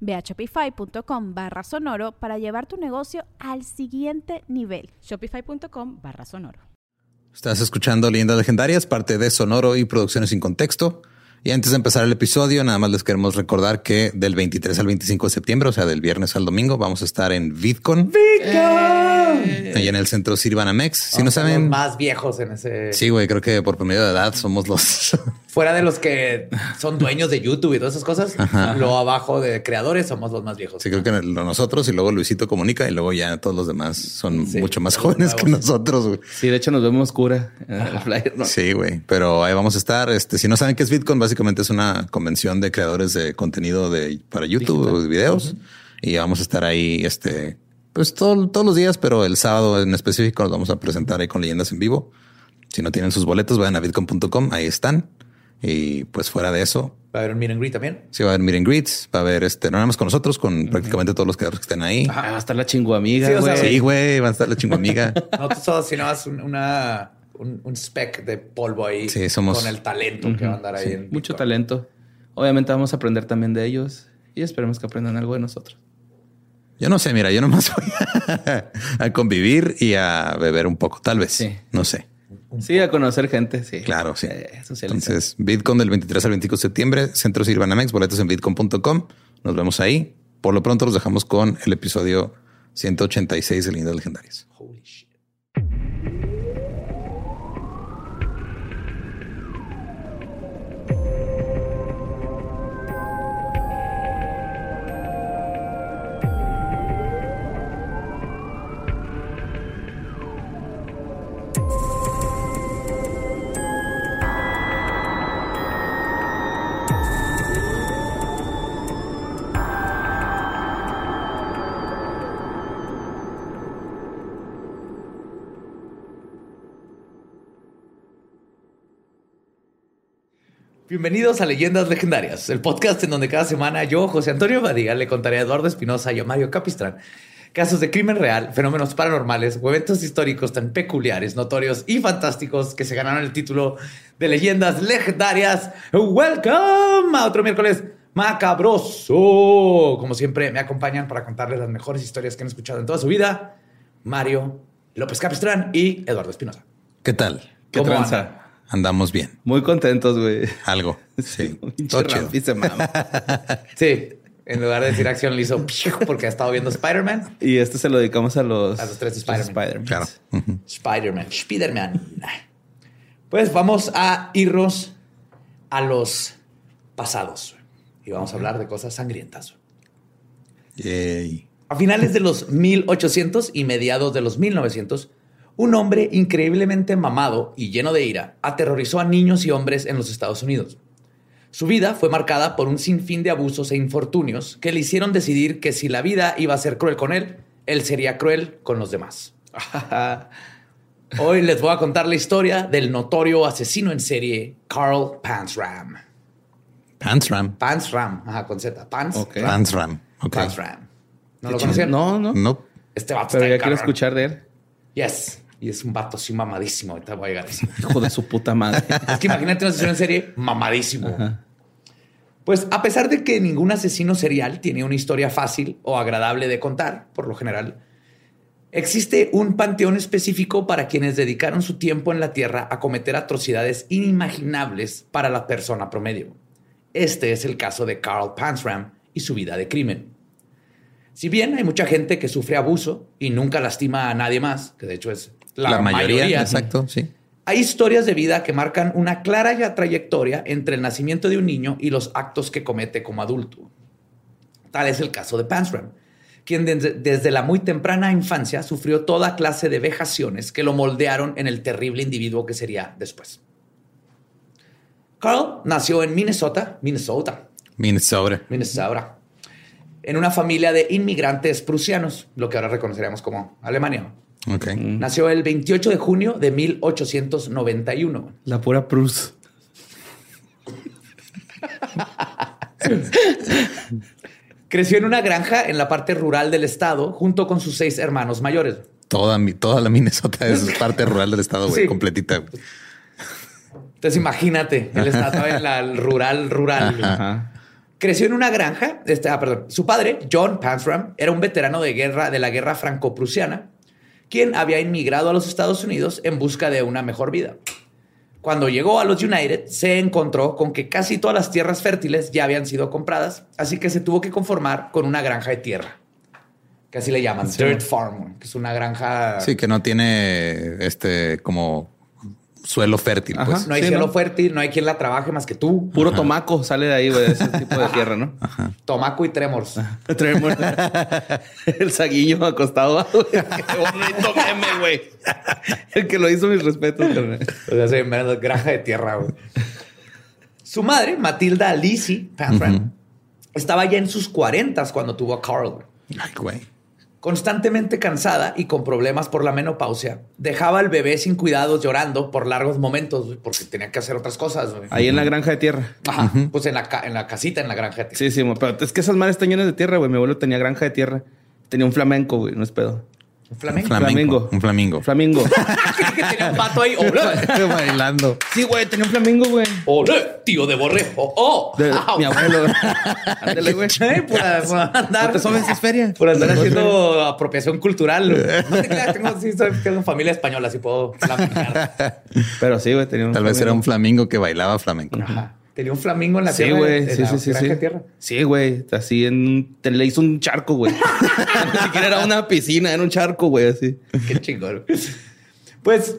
Ve a shopify.com barra sonoro para llevar tu negocio al siguiente nivel. Shopify.com barra sonoro. Estás escuchando Leyendas Legendarias, parte de Sonoro y Producciones sin Contexto. Y antes de empezar el episodio, nada más les queremos recordar que del 23 al 25 de septiembre, o sea, del viernes al domingo, vamos a estar en VidCon. ¡VidCon! Ahí en el centro Sirvanamex. Si no saben. Los más viejos en ese. Sí, güey, creo que por promedio de edad somos los. Fuera de los que son dueños de YouTube y todas esas cosas, lo abajo de creadores somos los más viejos. Sí, creo que nosotros y luego Luisito comunica y luego ya todos los demás son mucho más jóvenes que nosotros. Sí, de hecho nos vemos cura en el flyer. ¿no? Sí, güey, pero ahí vamos a estar. Este, si no saben qué es VidCon, básicamente es una convención de creadores de contenido de para YouTube o de videos y vamos a estar ahí, este, pues todos los días, pero el sábado en específico nos vamos a presentar ahí con leyendas en vivo. Si no tienen sus boletos, vayan a vidcon.com, ahí están. Y pues fuera de eso. ¿Va a haber un meet and greet también? Sí, va a haber meet and greets. Va a haber este, no nada más con nosotros, con prácticamente todos los creadores que estén ahí. va a estar la chinguamiga. Sí, güey, va a estar la chinguamiga. no tú solo, sino una, un, un, spec de polvo ahí. Sí, somos. Con el talento que va a andar ahí. en mucho talento. Obviamente vamos a aprender también de ellos y esperemos que aprendan algo de nosotros. Yo no sé, mira, yo nomás voy a, convivir y a beber un poco, tal vez. Sí. No sé. Sí, a conocer gente, sí. Claro, sí. Eh, Entonces, Bitcoin del 23 al 25 de septiembre, Centro Sirvanamex, boletos en bitcoin.com. Nos vemos ahí. Por lo pronto los dejamos con el episodio 186 de Lindas Legendarias. Holy Bienvenidos a Leyendas Legendarias, el podcast en donde cada semana yo, José Antonio Badía, le contaré a Eduardo Espinosa y a Mario Capistrán casos de crimen real, fenómenos paranormales o eventos históricos tan peculiares, notorios y fantásticos que se ganaron el título de Leyendas Legendarias. Welcome a otro miércoles macabroso. Como siempre, me acompañan para contarles las mejores historias que han escuchado en toda su vida. Mario López Capistrán y Eduardo Espinosa. ¿Qué tal? ¿Qué tranza? Andamos bien. Muy contentos, güey. Algo. Sí. sí. En lugar de decir acción, le hizo porque ha estado viendo Spider-Man. Y este se lo dedicamos a los, a los tres Spider-Man. Spider claro. Spider-Man. Spider-Man. Pues vamos a irnos a los pasados. Y vamos a hablar de cosas sangrientas. Yay. A finales de los 1800 y mediados de los 1900, un hombre increíblemente mamado y lleno de ira aterrorizó a niños y hombres en los Estados Unidos. Su vida fue marcada por un sinfín de abusos e infortunios que le hicieron decidir que si la vida iba a ser cruel con él, él sería cruel con los demás. Hoy les voy a contar la historia del notorio asesino en serie Carl Pansram. Pansram. Pansram, ajá, con Z. Pans. Pansram. Pansram. ¿No lo conocían? No, no. No. Este vato Pero ya quiero escuchar de él. Yes. Y es un vato así mamadísimo. Ahorita voy a llegar a eso. Hijo de su puta madre. es que imagínate una asesino en serie mamadísimo. Pues a pesar de que ningún asesino serial tiene una historia fácil o agradable de contar, por lo general, existe un panteón específico para quienes dedicaron su tiempo en la Tierra a cometer atrocidades inimaginables para la persona promedio. Este es el caso de Carl Pansram y su vida de crimen. Si bien hay mucha gente que sufre abuso y nunca lastima a nadie más, que de hecho es la, mayoría, exacto, sí. Hay historias de vida que marcan una clara ya- trayectoria entre el nacimiento de un niño y los actos que comete como adulto. Tal es el caso de Pansram, quien desde, desde la muy temprana infancia sufrió toda clase de vejaciones que lo moldearon en el terrible individuo que sería después. Carl nació en Minnesota, Minnesota, Minnesota. Minnesota, en una familia de inmigrantes prusianos, lo que ahora reconoceríamos como Alemania. Nació el 28 de junio de 1891. La pura Prus. Creció en una granja en la parte rural del estado junto con sus seis hermanos mayores. Toda, mi- toda la Minnesota es parte rural del estado, güey, Sí. completita. güey. Entonces imagínate, él estaba en la rural, rural. Ajá. Creció en una granja. Este, ah, perdón. Su padre, John Pansram, era un veterano de guerra de la guerra franco-prusiana, quien había inmigrado a los Estados Unidos en busca de una mejor vida. Cuando llegó a los United, se encontró con que casi todas las tierras fértiles ya habían sido compradas, así que se tuvo que conformar con una granja de tierra, que así le llaman, dirt farm, que es una granja. Sí, que no tiene este como suelo fértil, Ajá. pues. No hay Sí, cielo ¿no? fértil, no hay quien la trabaje más que tú. Puro tomaco sale de ahí, güey, de ese tipo de tierra, ¿no? Tomaco y tremors. Traemos el saguillo acostado. güey. Qué bonito meme, güey. El que lo hizo, mis respetos. O sea, se llama granja de tierra. güey. Su madre, Matilda Lisi Panfran, estaba ya en sus cuarentas cuando tuvo a Carl. Ay, güey. Constantemente cansada y con problemas por la menopausia, dejaba al bebé sin cuidados llorando por largos momentos porque tenía que hacer otras cosas. Ahí en la granja de tierra. Ajá, pues en la, en la casita, en la granja de tierra. Sí, sí, pero es que esas mares están llenas de tierra, güey. Mi abuelo tenía granja de tierra. Tenía un flamenco, güey, no es pedo. Un flamenco. Flamingo. Un flamingo. Flamingo. que tenía un pato ahí. Bailando. sí, güey, tenía un flamingo, güey. Tío de borrejo. ¡Oh! De ¡Au! mi abuelo. Ándale, güey. Por, por andar. ¿No te esas ferias? Por andar haciendo apropiación cultural. No te creas, tengo, sí, soy, tengo familia española, así puedo flamencar. Pero sí, güey, tenía un Tal vez era un flamingo. flamingo que bailaba flamenco. Ajá. Tenía un flamingo en la Sí, tierra. en Sí, la sí, sí, granja sí. de tierra. Sí, güey. Así en un... Te le hizo un charco, güey. Ni siquiera era una piscina, era un charco, güey, así. Qué chingón. Pues,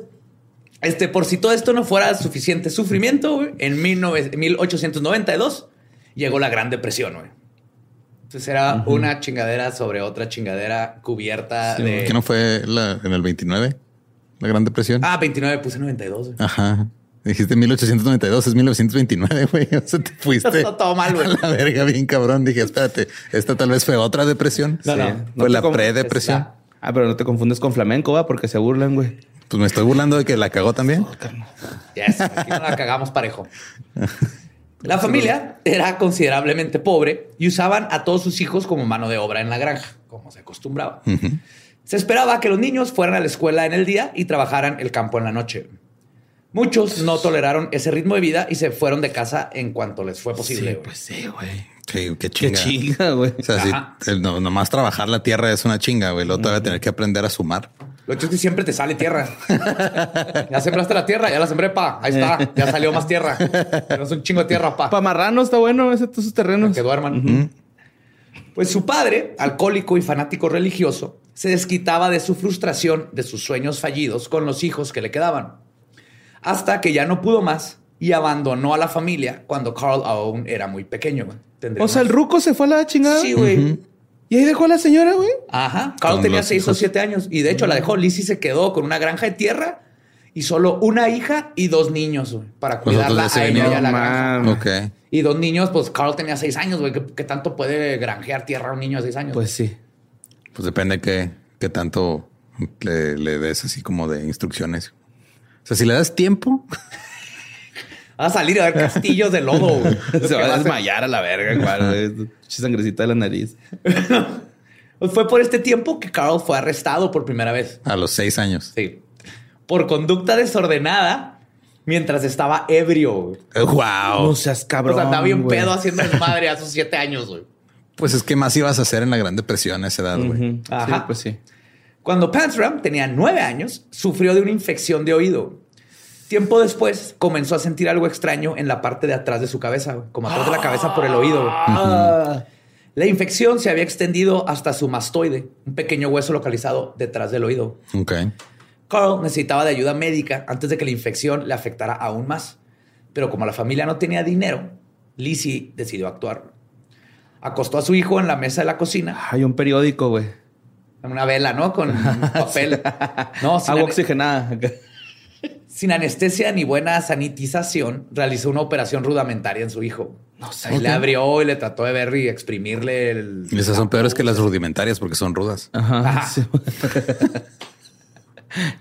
este, por si todo esto no fuera suficiente sufrimiento, güey, en 19 1892 llegó la Gran Depresión, güey. Entonces era una chingadera sobre otra chingadera cubierta de. ¿Qué no fue la- en el 29? La Gran Depresión. Ah, 29, puse 92. güey. Ajá. Dijiste 1892, es 1929, güey. O sea, te fuiste Está todo mal, güey. a la verga bien cabrón. Dije, espérate, esta tal vez fue otra depresión. No, no. Sí. Fue la pre-depresión. Ah, pero no te confundes con flamenco, va, porque se burlan, güey. Pues me estoy burlando de que la cagó también. Yes, aquí no la cagamos parejo. La familia era considerablemente pobre y usaban a todos sus hijos como mano de obra en la granja, como se acostumbraba. Se esperaba que los niños fueran a la escuela en el día y trabajaran el campo en la noche. Muchos no toleraron ese ritmo de vida y se fueron de casa en cuanto les fue posible. güey. pues sí, güey. Sí, qué Qué chinga. chinga, güey. O sea, sí, el- no, nomás trabajar la tierra es una chinga, güey. Luego te va a tener que aprender a sumar. Lo hecho es que siempre te sale tierra. ya sembraste la tierra, ya la sembré, pa. Ahí está, ya salió más tierra. Tenemos un chingo de tierra, pa. Pa' marrano está bueno ese, esos terrenos. que duerman. Pues su padre, alcohólico y fanático religioso, se desquitaba de su frustración de sus sueños fallidos con los hijos que le quedaban. Hasta que ya no pudo más y abandonó a la familia cuando Carl aún era muy pequeño. O sea, el ruco se fue a la chingada. Sí, güey. Y ahí dejó a la señora, güey. Ajá. Carl Con tenía seis o siete años y de hecho la dejó. Lizzie se quedó con una granja de tierra y solo una hija y dos niños güey, para cuidarla a ella y a la granja. mames. Ok. Y dos niños, pues Carl tenía seis años, güey. ¿Qué, qué tanto puede granjear tierra a un niño de seis años? Pues sí. Pues depende qué, qué tanto le, le des así como de instrucciones. O sea, si le das tiempo, Va a salir a ver castillos de lodo. Se va a desmayar a la verga. Pinche Sangrecita de la nariz. Fue por este tiempo que Carl fue arrestado por primera vez. a los seis años. Sí. Por conducta desordenada mientras estaba ebrio. güey. Eh, Wow. No seas cabrón. o sea, andaba bien güey. pedo haciendo desmadre a sus siete años, güey. Pues es que más ibas a hacer en la Gran Depresión a esa edad, güey. Ajá. Sí, pues sí. Cuando Pansram tenía nueve años, sufrió de una infección de oído. Tiempo después, comenzó a sentir algo extraño en la parte de atrás de su cabeza, como atrás de la cabeza por el oído. Ah. La infección se había extendido hasta su mastoide, un pequeño hueso localizado detrás del oído. Carl necesitaba de ayuda médica antes de que la infección le afectara aún más. Pero como la familia no tenía dinero, Lizzie decidió actuar. Acostó a su hijo en la mesa de la cocina. Hay un periódico, güey. En una vela, ¿no? Con papel. No, sin, Agua oxigenada. sin anestesia ni buena sanitización, realizó una operación rudimentaria en su hijo. No sé. Le abrió y le trató de ver y exprimirle el. Y esas son peores que las rudimentarias porque son rudas. Ajá. Ajá. sí.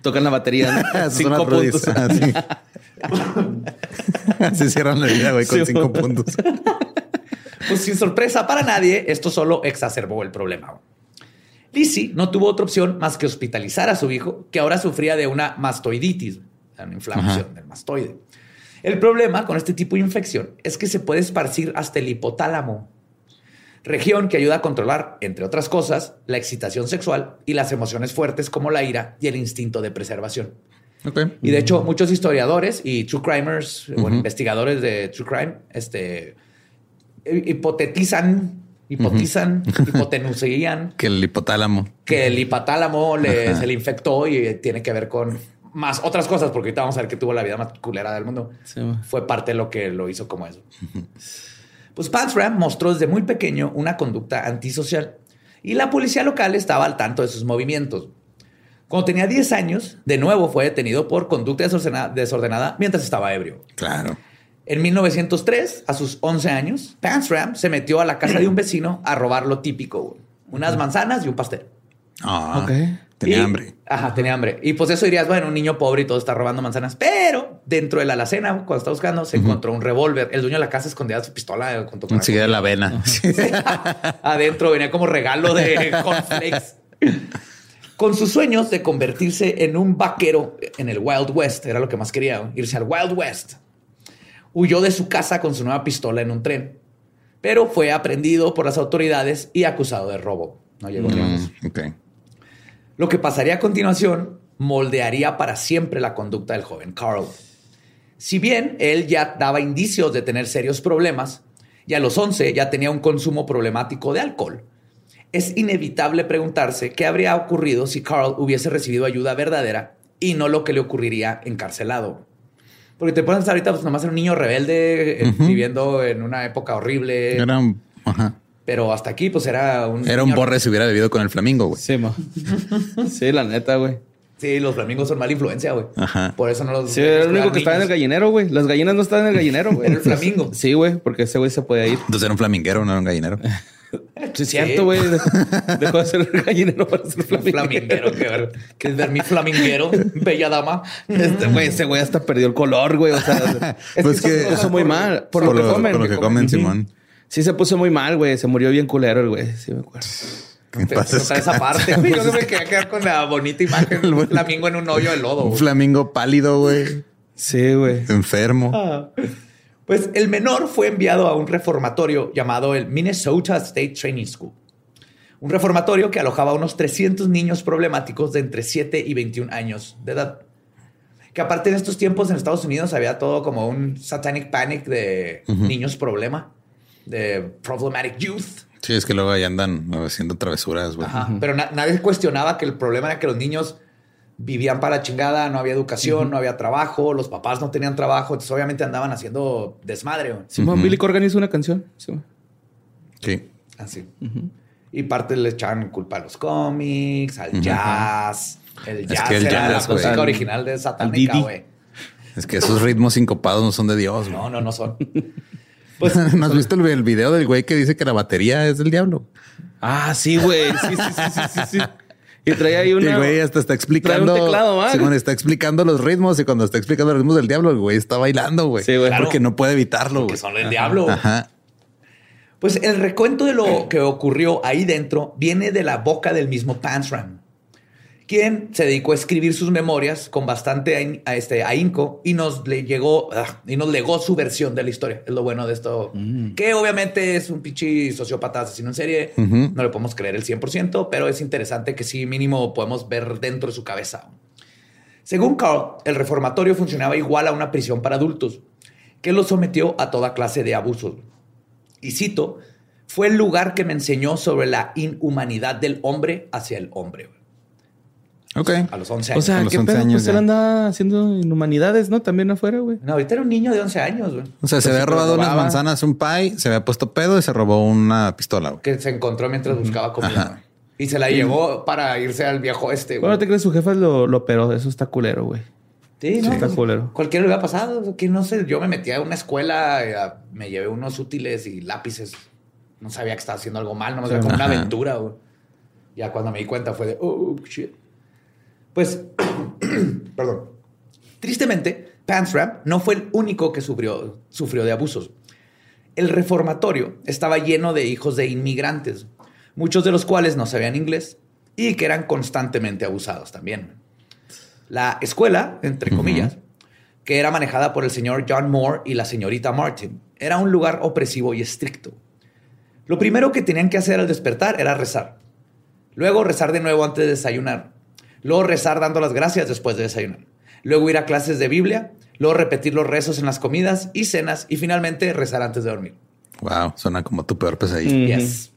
Tocan la batería. ¿no? Esas son Cinco puntos. Ah, sí. Así cierran la vida, güey, con Sí, cinco puntos. Pues sin sorpresa para nadie, esto solo exacerbó el problema. Lizzie no tuvo otra opción más que hospitalizar a su hijo, que ahora sufría de una mastoiditis, una inflamación Ajá. del mastoide. El problema con este tipo de infección es que se puede esparcir hasta el hipotálamo, región que ayuda a controlar, entre otras cosas, la excitación sexual y las emociones fuertes como la ira y el instinto de preservación. Y de hecho, muchos historiadores y true crimers, bueno, investigadores de true crime, este, hi- hipotetizan, hipotizan, hipotenusean Que el hipotálamo. que el hipotálamo le, se le infectó y tiene que ver con más otras cosas, porque ahorita vamos a ver que tuvo la vida más culera del mundo. Sí. Fue parte de lo que lo hizo como eso. Pues Pansram mostró desde muy pequeño una conducta antisocial y la policía local estaba al tanto de sus movimientos. Cuando tenía 10 años, de nuevo fue detenido por conducta desordenada, desordenada mientras estaba ebrio. Claro. En 1903, a sus 11 años, Pansram se metió a la casa de un vecino a robar lo típico, unas manzanas y un pastel. Ah, Ok. Tenía Y- hambre. Ajá, tenía hambre. Y pues eso dirías, bueno, un niño pobre y todo está robando manzanas. Pero dentro de la alacena, cuando está buscando, se encontró un revólver. El dueño de la casa escondía su pistola eh, con la Enseguida la avena. Adentro venía como regalo de cornflakes. Con sus sueños de convertirse en un vaquero en el Wild West, era lo que más quería, irse al Wild West. Huyó de su casa con su nueva pistola en un tren, pero fue aprendido por las autoridades y acusado de robo. No llegó. Mm. Lo que pasaría a continuación moldearía para siempre la conducta del joven Carl. Si bien él ya daba indicios de tener serios problemas y a los 11 ya tenía un consumo problemático de alcohol, es inevitable preguntarse qué habría ocurrido si Carl hubiese recibido ayuda verdadera y no lo que le ocurriría encarcelado. Porque te pones ahorita, pues nomás era un niño rebelde eh, viviendo en una época horrible, Era un, ajá. pero hasta aquí, pues era un. Era un borre si hubiera bebido con el flamingo, güey. Sí, ma. Sí, la neta, güey. Sí, los flamingos son mala influencia, güey. Ajá. Por eso no los. Sí, era el único que estaba en el gallinero, güey. Las gallinas no estaban en el gallinero, güey. Era el flamingo. Sí, güey, porque ese güey se podía ir. Entonces era un flaminguero, no era un gallinero. Sí, es cierto, güey. Dejó de ser gallinero para ser Un flaminguero. flaminguero, que ver. ¿Quieres ver mi flaminguero, bella dama? Este güey, ese güey hasta perdió el color, güey. O sea, es Pues que, que- se puso muy mal. Por, Por lo que comen. por lo que comen. Simón. Sí, se puso muy mal, güey. Se murió bien culero el güey. Sí, me acuerdo. Te- esa parte. güey. Yo no me quería quedar con la bonita imagen un flamingo en un hoyo de lodo. Un flamingo pálido, güey. Sí, güey. Enfermo. Ah. Pues el menor fue enviado a un reformatorio llamado el Minnesota State Training School. Un reformatorio que alojaba a unos 300 niños problemáticos de entre 7 y 21 años de edad. Que aparte en estos tiempos en Estados Unidos había todo como un satanic panic de niños problema, de problematic youth. Sí, es que luego ahí andan haciendo travesuras, güey. Ajá. Pero na- nadie cuestionaba que el problema era que los niños vivían para la chingada, no había educación, no había trabajo, los papás no tenían trabajo, entonces obviamente andaban haciendo desmadre. Simón Billy Corgan hizo una canción. Sí, güey. Sí. Así. Y parte le echaban culpa a los cómics, al jazz. El Es jazz que el era jazz, la música original de Satánica, güey. Es que esos ritmos sincopados no son de Dios. No, no, no son. Pues, ¿No has visto el, el video del güey que dice que la batería es del diablo? Ah, sí, güey. Sí, sí, sí, sí, sí, sí. Y traía ahí Y una. el güey hasta está explicando. Trae un teclado, ¿va? Simón está explicando los ritmos y cuando está explicando los ritmos del diablo, el güey está bailando, güey. Sí, güey. Claro. Porque no puede evitarlo, Porque güey. son el diablo. Ajá. Pues el recuento de lo que ocurrió ahí dentro viene de la boca del mismo Pansram, quien se dedicó a escribir sus memorias con bastante ahin- a este, ahínco y nos le llegó ah, y nos legó su versión de la historia. Es lo bueno de esto, que obviamente es un pinche sociópata asesino en serie. No le podemos creer el 100%, pero es interesante que sí mínimo podemos ver dentro de su cabeza. Según Carl, el reformatorio funcionaba igual a una prisión para adultos, que lo sometió a toda clase de abusos. Y cito, fue el lugar que me enseñó sobre la inhumanidad del hombre hacia el hombre. Ok. A los 11 O años. sea, a los ¿qué 11 pedo? años Pues él anda haciendo inhumanidades, ¿no? También afuera, güey. no, ahorita era un niño de 11 años, güey. O sea, se Pues había sí, robado unas manzanas, un pie, se había puesto pedo y se robó una pistola. güey. Que se encontró mientras buscaba comida. güey. Y se la llevó para irse al viejo este, güey. Bueno, te crees su jefa lo, lo operó. Eso está culero, güey. Sí, no. está pues, culero. Cualquiera le hubiera pasado. Que no sé, yo me metí a una escuela, eh, a- me llevé unos útiles y lápices. No sabía que estaba haciendo algo mal, no me como una aventura. güey. Ya cuando me di cuenta fue de, oh, shit. Pues, perdón. Tristemente, Pansram no fue el único que sufrió, sufrió de abusos. El reformatorio estaba lleno de hijos de inmigrantes, muchos de los cuales no sabían inglés y que eran constantemente abusados también. La escuela, entre comillas, que era manejada por el señor John Moore y la señorita Martin, era un lugar opresivo y estricto. Lo primero que tenían que hacer al despertar era rezar. Luego rezar de nuevo antes de desayunar. Luego rezar dando las gracias después de desayunar. Luego ir a clases de Biblia. Luego repetir los rezos en las comidas y cenas. Y finalmente rezar antes de dormir. Wow, suena como tu peor pesadilla. Yes.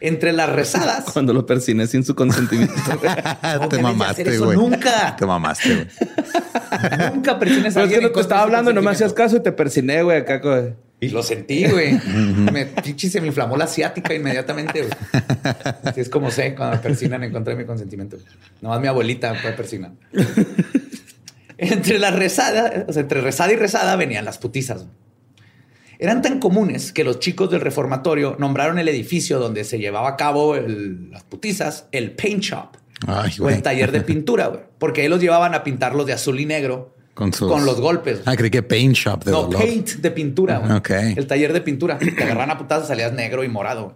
Entre las rezadas. Cuando lo persine sin su consentimiento. Te mamaste, güey. Nunca. Te mamaste, güey. Nunca presiones a Pero es que alguien no te estaba hablando y no me hacías caso y te persiné, güey, acá. Güey. Y lo sentí, güey. me, pinche, se me inflamó la asiática inmediatamente, güey. Así es como sé cuando me persinan en contra de mi consentimiento. Nomás mi abuelita me puede persinar. entre la rezada, o sea, entre rezada y rezada venían las putizas. Eran tan comunes que los chicos del reformatorio nombraron el edificio donde se llevaba a cabo el- las putizas el paint shop. Ay, o güey. el taller de pintura, güey. Porque ahí los llevaban a pintarlos de azul y negro Con sus- con los golpes. Ah, creí que paint shop de no, dolor. paint de pintura. güey. Ok. El taller de pintura. Te agarran a putazos, salías negro y morado.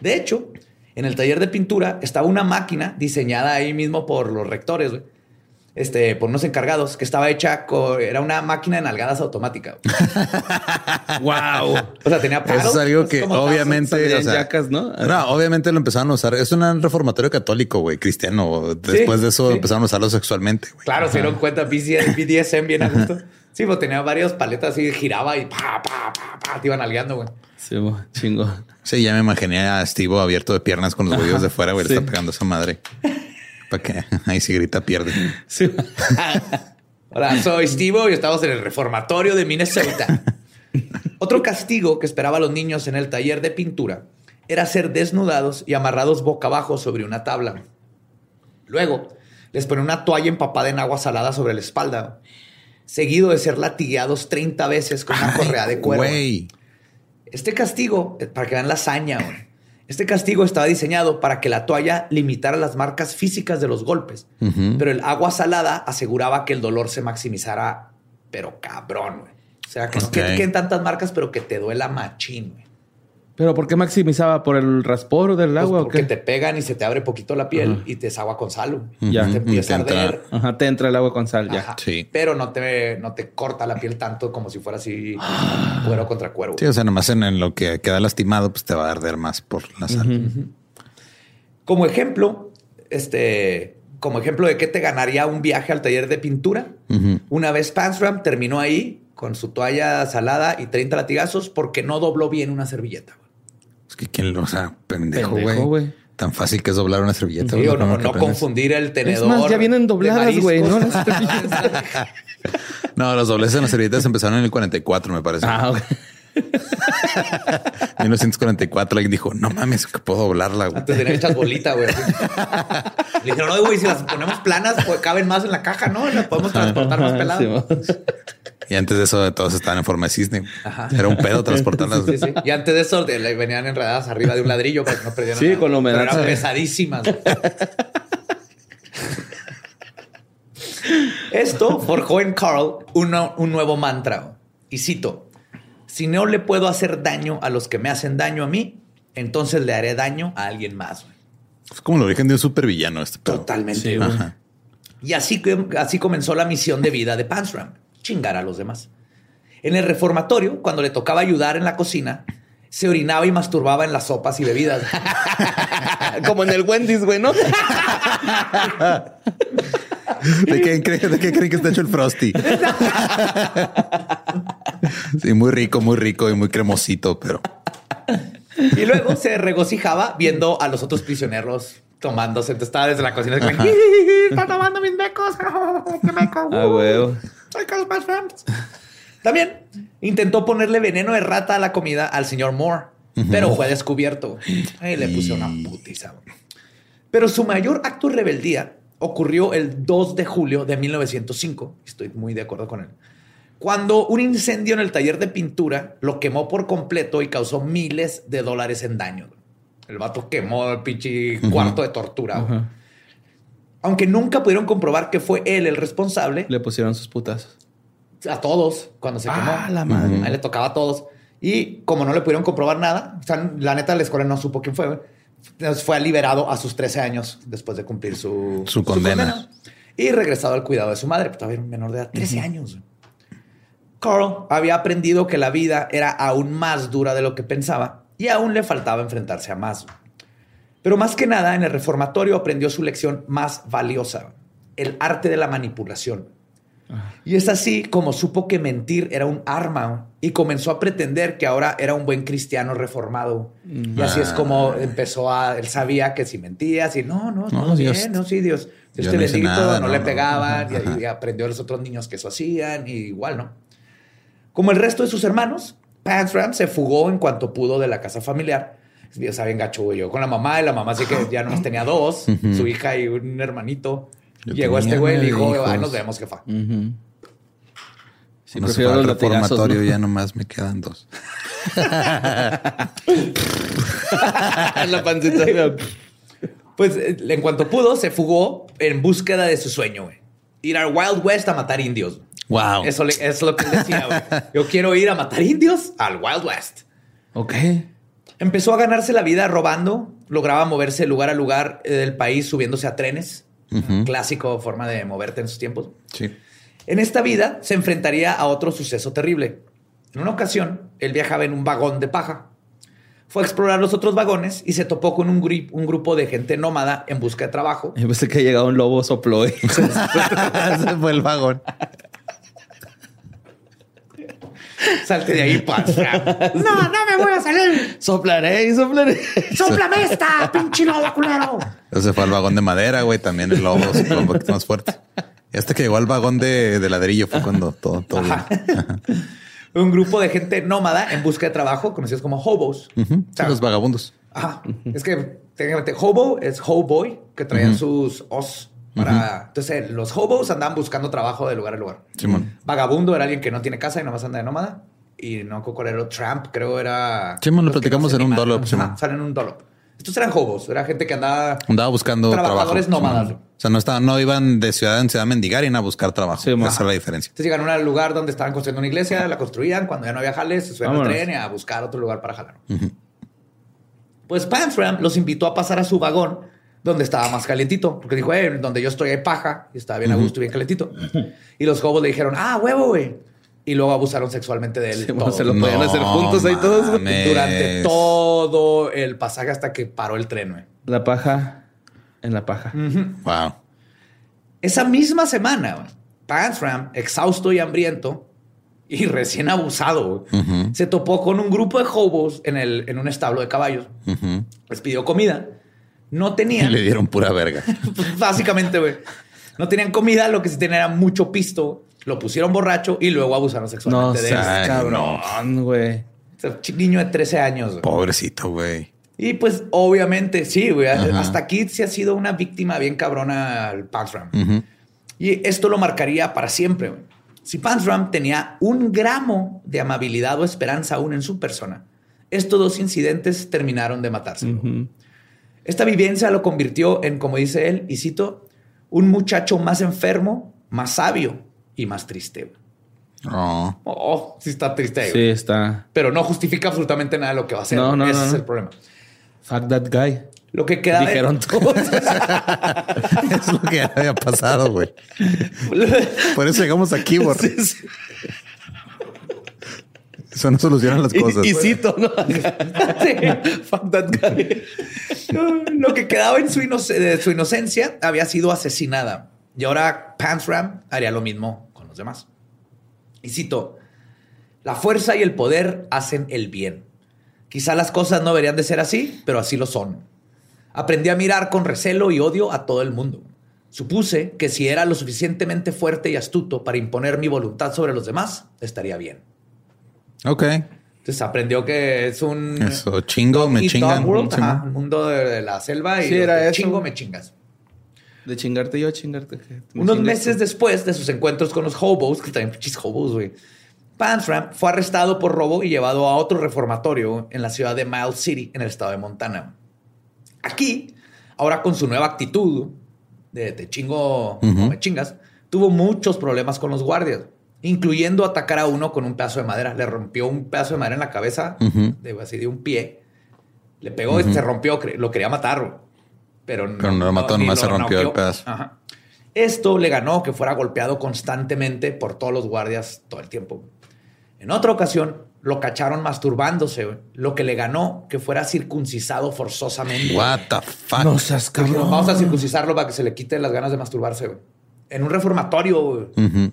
De hecho, en el taller de pintura estaba una máquina diseñada ahí mismo por los rectores, güey. Este, por unos encargados, que estaba hecha con... Era una máquina de nalgadas automática. ¡Wow! O sea, tenía. Eso es algo que obviamente, o sea, yacas, ¿no? No, obviamente lo empezaron a usar. Es un reformatorio católico, güey, cristiano. Después de eso sí. empezaron a usarlo sexualmente, güey. Claro, se dieron cuenta, BDSM, bien a gusto. Sí, pues tenía varias paletas así, giraba y pa, pa, pa, pa, te iban nalgueando, güey. Sí, chingo. Sí, ya me imaginé a Steve abierto de piernas con los huevos de fuera, güey. sí. Le está pegando a esa madre. Para que ahí si grita, pierde. Sí. Hola, soy Steve y estamos en el reformatorio de Minnesota. Otro castigo que esperaba a los niños en el taller de pintura era ser desnudados y amarrados boca abajo sobre una tabla. Luego, les ponían una toalla empapada en agua salada sobre la espalda, seguido de ser latigueados 30 veces con una correa de cuero. Este castigo, eh, para que vean la hazaña. Este castigo estaba diseñado para que la toalla limitara las marcas físicas de los golpes, pero el agua salada aseguraba que el dolor se maximizara, pero cabrón, güey. O sea, que no Ok. que- queden tantas marcas, pero que te duela machín, güey. ¿Pero por qué maximizaba? ¿Por el raspor del Pues agua o porque qué? te pegan y se te abre poquito la piel y te desagua con sal. Ya. Te empieza a Y te entra- arder. Ajá, te entra el agua con sal, ya. Ajá. Sí. Pero no te, no te corta la piel tanto como si fuera así cuero contra cuero. Sí, o sea, nomás en, en lo que queda lastimado, pues te va a arder más por la sal. Como ejemplo, este, como ejemplo de qué te ganaría un viaje al taller de pintura, una vez Pansram terminó ahí con su toalla salada y 30 latigazos porque no dobló bien una servilleta. Es que quién lo, o sea, pendejo, güey. Tan fácil que es doblar una servilleta. No, confundir el Es tenedor. más, ya vienen dobladas, güey, ¿no? Las. No, los dobleces en las servilletas empezaron en el 44, me parece. ah, ok. En 1944 alguien dijo, no mames, que puedo doblarla, güey. Antes tenían hechas bolita, güey. Le dijeron, no, güey, si las ponemos planas, pues caben más en la caja, ¿no? Las podemos transportar más peladas. sí. Y antes de eso, todos estaban en forma de cisne. Ajá. Era un pedo transportarlas. Sí, sí. Y antes de eso de- le venían enredadas arriba de un ladrillo para que no perdieran Sí, nada. con la humedad, Pero eran pesadísimas. Esto forjó en Carl uno- un nuevo mantra. Y cito, si no le puedo hacer daño a los que me hacen daño a mí, entonces le haré daño a alguien más. güey". Es como el origen de un supervillano este pedo. Totalmente. Sí. Y así, que- así comenzó la misión de vida de Pansram, chingar a los demás. En el reformatorio, cuando le tocaba ayudar en la cocina, se orinaba y masturbaba en las sopas y bebidas. Como en el Wendy's, güey, ¿no? ¿De qué, creen, ¿De qué creen que está hecho el Frosty? Sí, muy rico, muy rico y muy cremosito, pero Y luego se regocijaba viendo a los otros prisioneros tomándose. Entonces estaba desde la cocina. Está tomando mis mecos. ¡Qué meco! Ah, huevo. Soy Best Friends. También intentó ponerle veneno de rata a la comida al señor Moore, pero fue descubierto. Ahí le puse una putiza. Pero su mayor acto de rebeldía ocurrió el 2 de julio de 1905. Estoy muy de acuerdo con él. Cuando un incendio en el taller de pintura lo quemó por completo y causó miles de dólares en daño. El vato quemó el pinche cuarto de tortura. Aunque nunca pudieron comprobar que fue él el responsable, Le pusieron sus putazos. a todos cuando se quemó. Ah, la madre. Ahí le tocaba a todos. Y como no le pudieron comprobar nada, o sea, la neta la escuela no supo quién fue. Entonces fue liberado a sus 13 años después de cumplir su, Su condena. Y regresado al cuidado de su madre. Pues todavía era un menor de edad, 13 años. Carl había aprendido que la vida era aún más dura de lo que pensaba y aún le faltaba enfrentarse a más. Pero más que nada, en el reformatorio aprendió su lección más valiosa, el arte de la manipulación. Y es así como supo que mentir era un arma y comenzó a pretender que ahora era un buen cristiano reformado. Y así es como empezó a... Él sabía que si mentía, si no, no, No, no, Dios- bien, no, sí, Dios, Dios te no bendito, nada, no, no, le no. pegaban y, y aprendió a los otros niños que eso hacían y igual, ¿no? Como el resto de sus hermanos, Pansram se fugó en cuanto pudo de la casa familiar. Ya saben, gacho, güey, yo con la mamá y la mamá sí que ya nomás tenía dos, su hija y un hermanito. Yo Llegó este güey y le dijo, hijos. ah, nos vemos, jefa. Ujú. Sí, no se prefiero fue al reformatorio, ¿no? ya nomás me quedan dos. la pancita. Pues eh, en cuanto pudo, se fugó en búsqueda de su sueño, güey. Ir al Wild West a matar indios. Wow. Eso le- es lo que él decía, güey. Yo quiero ir a matar indios al Wild West. ok. Empezó a ganarse la vida robando, lograba moverse de lugar a lugar eh, del país subiéndose a trenes. Clásico forma de moverte en sus tiempos. Sí. En esta vida se enfrentaría a otro suceso terrible. En una ocasión, él viajaba en un vagón de paja. Fue a explorar los otros vagones y se topó con un, gri- un grupo de gente nómada en busca de trabajo. Yo pensé que llegaba un lobo sopló. y- Ese fue el vagón. Salte de ahí, panza. No, no me voy a salir. soplaré y soplaré. ¡Sóplame esta, pinche lobo culero! Ese fue el vagón de madera, güey. También el lobo un poquito más fuerte. Y hasta que llegó al vagón de, de ladrillo fue cuando todo, todo. Ajá. Un grupo de gente nómada en busca de trabajo, conocidos como hobos. O sea, Los vagabundos. Ajá. Es que técnicamente hobo es hoboy, que traían sus os para. Entonces, los hobos andaban buscando trabajo de lugar a lugar. Simón. Vagabundo era alguien que no tiene casa y nomás anda de nómada. Y no cuál era Tramp, creo era. Simón, lo platicamos en un dollop, Simón. salen en un dollop. Estos eran hobos, era gente que andaba. Andaba buscando Trabajadores trabajo. nómadas. Simón. O sea, no estaban, no iban de ciudad en ciudad a mendigar y a buscar trabajo. Simón. Esa es la diferencia. Entonces llegaron al lugar donde estaban construyendo una iglesia, la construían. Cuando ya no había jales, se subían al tren y a buscar otro lugar para jalar. Pues Pansram los invitó a pasar a su vagón donde estaba más calientito. Porque dijo, eh, donde yo estoy hay paja y estaba bien a gusto y bien calentito. Y los hobos le dijeron, ah, huevo, güey. Y luego abusaron sexualmente de él. Sí, se lo podían No hacer juntos ahí todos. mames. Durante todo el pasaje hasta que paró el tren, güey. La paja en la paja. Wow. Esa misma semana, Pansram, exhausto y hambriento y recién abusado, se topó con un grupo de hobos en, el, en un establo de caballos. Les pidió comida. No Y tenían, le dieron pura verga. básicamente, güey. No tenían comida, lo que sí tenían era mucho pisto. Lo pusieron borracho y luego abusaron No sexualmente de él. cabrón, güey. O sea, ch- niño de 13 años. güey. Pobrecito, güey. Y pues, obviamente, sí, güey. Hasta aquí se ha sido una víctima bien cabrona al Pansram. Ujú. Y esto lo marcaría para siempre. güey. Si Pansram tenía un gramo de amabilidad o esperanza aún en su persona, estos dos incidentes terminaron de matarse. Ujú. Esta vivencia lo convirtió en, como dice él, y cito, un muchacho más enfermo, más sabio y más triste. güey. Oh. Oh, sí está triste. Sí, güey. está. Pero no justifica absolutamente nada de lo que va a hacer. No, güey. no, Ese no, es el problema. Fuck that guy. Lo que queda de- Dijeron todos. es lo que había pasado, güey. Por eso llegamos aquí, Bor. Eso no soluciona las cosas. y, y cito, ¿no? Fuck that guy. Lo que quedaba en su, inoc- su inocencia había sido asesinada. Y ahora Pansram haría lo mismo con los demás. Y cito, la fuerza y el poder hacen el bien. Quizá las cosas no deberían de ser así, pero así lo son. Aprendí a mirar con recelo y odio a todo el mundo. Supuse que si era lo suficientemente fuerte y astuto para imponer mi voluntad sobre los demás, estaría bien. Ok. Entonces aprendió que es un... Eso, chingo, me chingan. World, ajá, mundo de, de la selva y Sí, era eso. chingo, me chingas. De chingarte yo a chingarte. que me Unos chingas meses tú. después de sus encuentros con los hobos, que también pinches hobos, güey, Pansram fue arrestado por robo y llevado a otro reformatorio en la ciudad de Miles City, en el estado de Montana. Aquí, ahora con su nueva actitud de te chingo o me chingas, tuvo muchos problemas con los guardias, incluyendo atacar a uno con un pedazo de madera. Le rompió un pedazo de madera en la cabeza, de, así de un pie. Le pegó y se rompió, lo quería matar, pero no, Pero no lo mató, ni nomás lo se rompió el pedazo. Ajá. Esto le ganó que fuera golpeado constantemente por todos los guardias todo el tiempo. En otra ocasión, lo cacharon masturbándose, lo que le ganó que fuera circuncisado forzosamente. What the fuck? No seas cabrón. Vamos a circuncisarlo para que se le quiten las ganas de masturbarse. En un reformatorio. Ujú.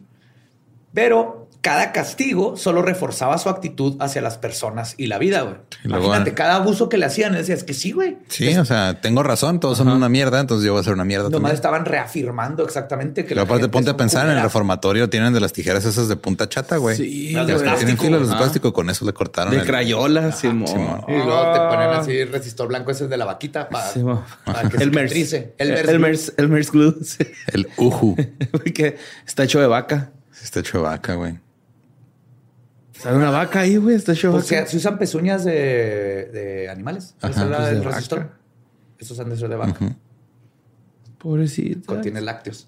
Pero cada castigo solo reforzaba su actitud hacia las personas y la vida, güey. Imagínate, ah, cada abuso que le hacían, decía, es que sí, güey. Sí, o sea, tengo razón, todos son una mierda, entonces yo voy a ser una mierda Nomás también. estaban reafirmando exactamente que Pero la aparte, ponte a pensar, en el reformatorio tienen de las tijeras esas de punta chata, güey. Sí, Las de plástico, tienen de plástico, con eso le cortaron. De el- crayola, Simón. Simón. Y luego te ponen Ah. así resistor blanco ese de la vaquita para, para que El cicatrice. El El Mers. El Mers Glue. El uju. que está hecho de vaca. Está hecho de vaca, güey. Sale una vaca ahí, güey. Está hecho de O sea, vaca. se usan pezuñas de, de animales. Ajá, Esa es la pues de del vaca. resistor. Esos han de ser de vaca. Pobrecita. Contiene lácteos.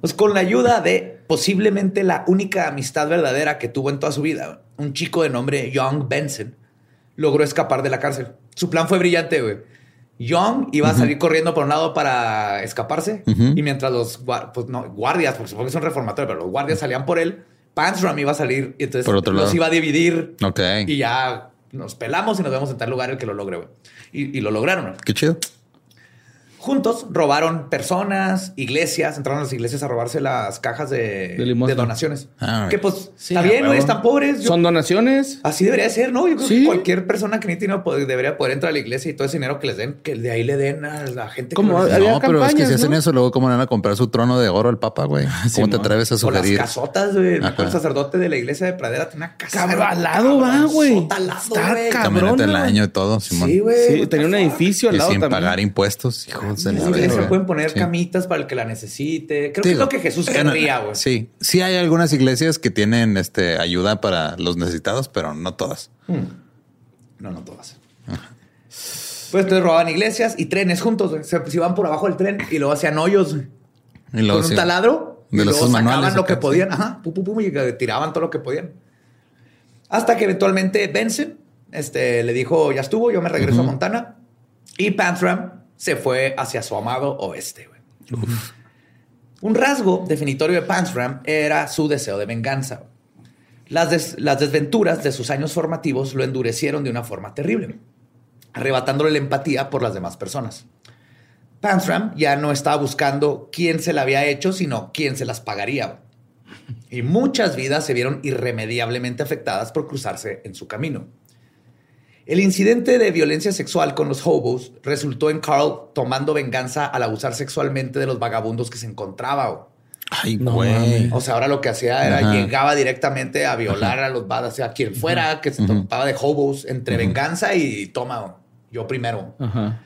Pues con la ayuda de posiblemente la única amistad verdadera que tuvo en toda su vida, un chico de nombre Young Benson, logró escapar de la cárcel. Su plan fue brillante, güey. Young iba a salir corriendo por un lado para escaparse y mientras los pues no, guardias, porque supongo que es un reformatorio, pero los guardias salían por él, Pansram iba a salir y entonces Por otro los lado. iba a dividir Ok. y ya nos pelamos y nos vemos en tal lugar el que lo logre, güey. Y, y lo lograron. Qué chido. Juntos robaron personas, iglesias, entraron a las iglesias a robarse las cajas de, De limosna. de donaciones. Ah, que pues Sí, está bien, huevo. están pobres. Yo- Son donaciones. así debería ser, ¿no? Yo creo Sí. que cualquier persona que ni tiene debería poder entrar a la iglesia y todo ese dinero que les den, que de ahí le den a la gente. que Como no, pero es que si hacen ¿no? eso, luego cómo le van a comprar su trono de oro al Papa, güey. ¿Cómo te atreves a O las sugerir? casotas, güey. El sacerdote de la iglesia de Pradera tenía una casa. Cabrón, al lado va, güey. Está güey. cabrón. Camioneta del año y todo, Simón. Sí, güey. Tenía un edificio al y lado sin también. pagar impuestos, hijos de En la verga. pueden poner Sí. camitas para el que la necesite. Creo que es lo que Jesús querría, güey. Sí, sí hay algunas iglesias que tienen este ayuda para los necesitados, pero no todas. No, no todas. Pues entonces robaban iglesias y trenes juntos. güey. Se, se iban por abajo del tren y luego hacían hoyos güey, Y luego, con un sí, taladro. De y los luego sacaban manuales lo que podían. Ajá, pum, pum, pum, y tiraban todo lo que podían. Hasta que eventualmente Benson este, le dijo, ya estuvo, yo me regreso a Montana. Y Panthram se fue hacia su amado oeste. Un rasgo definitorio de Panthram era su deseo de venganza. Las, des- las desventuras de sus años formativos lo endurecieron de una forma terrible, arrebatándole la empatía por las demás personas. Panthram ya no estaba buscando quién se la había hecho, sino quién se las pagaría. Y muchas vidas se vieron irremediablemente afectadas por cruzarse en su camino. El incidente de violencia sexual con los hobos resultó en Carl tomando venganza al abusar sexualmente de los vagabundos que se encontraba. Ay, No güey. O sea, ahora lo que hacía era Ajá. llegaba directamente a violar a los vadas, o sea, a quien fuera que se topaba de hobos entre venganza y toma, yo primero. Ajá.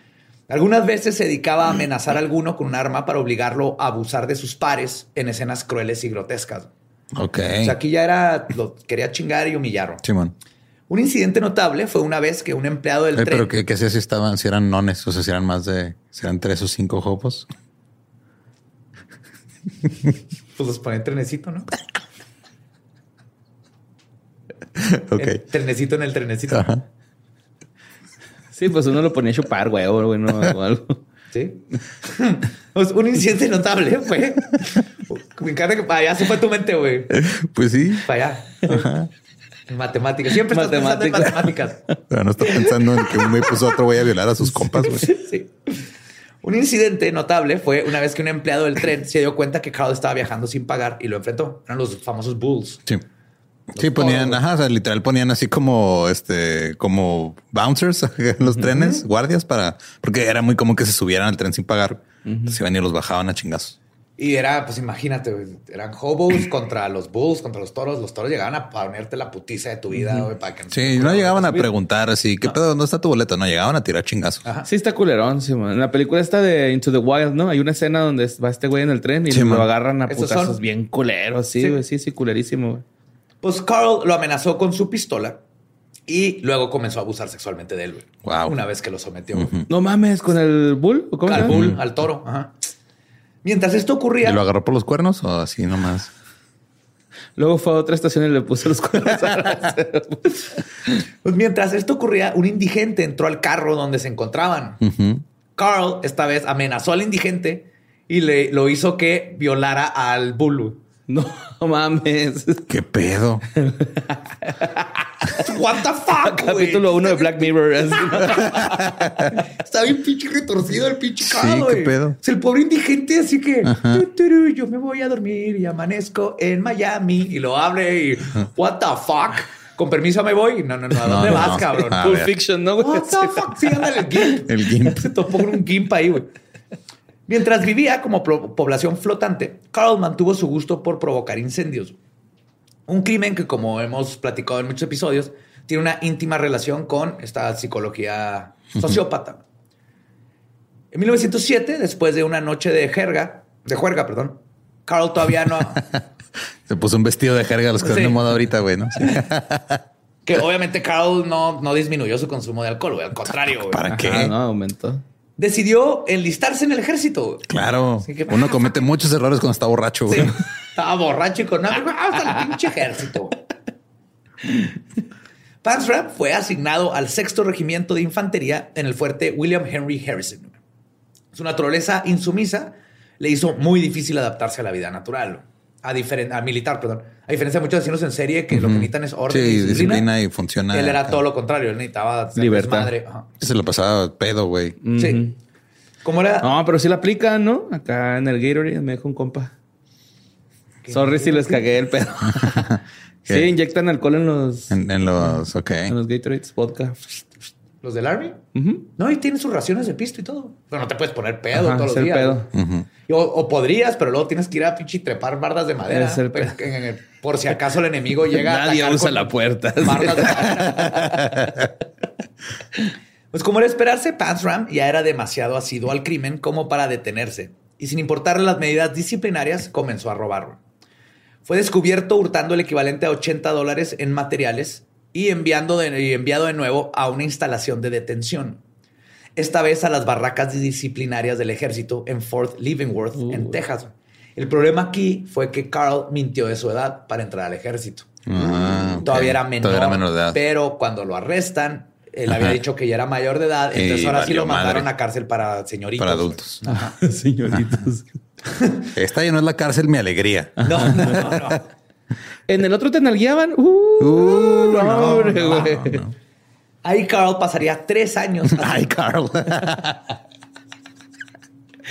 Algunas veces se dedicaba a amenazar a alguno con un arma para obligarlo a abusar de sus pares en escenas crueles y grotescas. Ok. O sea, aquí ya era, lo quería chingar y humillarlo. Simón. Un incidente notable fue una vez que un empleado del tren. pero ¿qué, qué hacía si estaban, si eran nones? O sea, si eran más de, si eran tres o cinco jopos. Pues los ponía en trenecito, ¿no? Ok. En trenecito en el trenecito. Ajá. Sí, pues uno lo ponía a chupar, güey, o bueno, o algo. Sí. Pues, un incidente notable fue. Me encanta que para allá se fue tu mente, güey. Pues sí. Para allá. En matemáticas. Siempre estás pensando en Matemáticas. Pero no está pensando en que un güey puso a otro güey a violar a sus compas, güey. Sí. Un incidente notable fue una vez que un empleado del tren se dio cuenta que Carl estaba viajando sin pagar y lo enfrentó. Eran los famosos Bulls. Sí. Sí, ponían, ajá, o sea, literal ponían así como este, como bouncers en los trenes, guardias para, porque era muy común que se subieran al tren sin pagar. Se iban y los bajaban a chingazos. Y era, pues imagínate, eran hobos contra los bulls, contra los toros. Los toros llegaban a ponerte la putiza de tu vida, güey, para que Sí, no llegaban a preguntar así, ¿qué pedo? ¿Dónde está tu boleto? No, llegaban a tirar chingazos. Sí, está culerón. Sí, man. En la película esta de Into the Wild, ¿no? Hay una escena donde va este güey en el tren y Sí, lo agarran a putazos son- bien culeros. Sí, Sí. güey. Sí, sí, culerísimo, güey. Pues Carl lo amenazó con su pistola y luego comenzó a abusar sexualmente de él, güey. Wow. Una vez que lo sometió. No mames, con el bull. ¿o ¿Cómo al bull, al toro. Ajá. Mientras esto ocurría, ¿Y lo agarró por los cuernos o así nomás? Luego fue a otra estación y le puso los cuernos a la- pues mientras esto ocurría, un indigente entró al carro donde se encontraban. Carl esta vez amenazó al indigente y le lo hizo que violara al bull. güey. No mames. ¿Qué pedo? What the fuck? Capítulo 1 de Black Mirror. Está bien pinche retorcido el pinche Sí, Carl, qué güey. pedo. Es el pobre indigente, así que tu, yo me voy a dormir y amanezco en Miami y lo abre y what the fuck. Con permiso me voy. No, no, no. ¿A dónde no, vas, no. cabrón? Pulp. Fiction, ¿no? What the fuck? Sí, ándale, el gimp. El gimp. Se topó con un gimp ahí, güey. Mientras vivía como población flotante, Carl mantuvo su gusto por provocar incendios. Un crimen que, como hemos platicado en muchos episodios, tiene una íntima relación con esta psicología sociópata. En 1907, después de una noche de jerga, de juerga, perdón, Carl todavía no... Se puso un vestido de jerga, los que están Sí. de moda ahorita, güey, ¿no? Sí. que obviamente Carl no, no disminuyó su consumo de alcohol, güey. Al contrario, güey. ¿Para qué? Ajá, no, aumentó. Decidió enlistarse en el ejército. Claro. Que- Uno comete muchos errores cuando está borracho, güey. Sí. Estaba borracho y con. Hasta el pinche ejército. Pansram fue asignado al sexto regimiento de infantería en el fuerte William Henry Harrison. Su naturaleza insumisa le hizo muy difícil adaptarse a la vida natural. A, diferen- a militar, perdón. A diferencia de muchos asesinos en serie que lo que necesitan es orden Sí, y disciplina. disciplina y funciona. Él era todo lo contrario. Él necesitaba Libertad. desmadre. Ajá. Se lo pasaba pedo, güey. Sí. ¿Cómo era? No, pero sí la aplican, ¿no? Acá en el Gatorade me dijo un compa. Sorry si les cagué el pedo. sí, inyectan alcohol en los, En, en los, ok. en los Gatorades, vodka. ¿Los del Army? No, y tienen sus raciones de pisto y todo. Pero no te puedes poner pedo Ajá, todos los días. pedo. O, o podrías, pero luego tienes que ir a pinche trepar bardas de madera. En- por si acaso el enemigo llega a Nadie atacar usa la puerta. bardas de madera. Pues como era esperarse, Pants Ram ya era demasiado asiduo al crimen como para detenerse. Y sin importarle las medidas disciplinarias, comenzó a robar. Fue descubierto hurtando el equivalente a 80 dólares en materiales y, enviando de- y enviado de nuevo a una instalación de detención. Esta vez a las barracas disciplinarias del ejército en Fort Leavenworth, en Texas. El problema aquí fue que Carl mintió de su edad para entrar al ejército. Ah, ok. Todavía era menor, Todavía era menor de edad. pero cuando lo arrestan, él había Ajá. dicho que ya era mayor de edad, Y entonces ahora sí lo mandaron madre. a cárcel para señoritos. Para adultos. Señoritos. Esta ya no es la cárcel, mi alegría. No, no, no, no. En el otro te nalgueaban. Uh, Uh, no, no, hombre, no, güey. no. Ahí Carl pasaría tres años. Ay, Carl.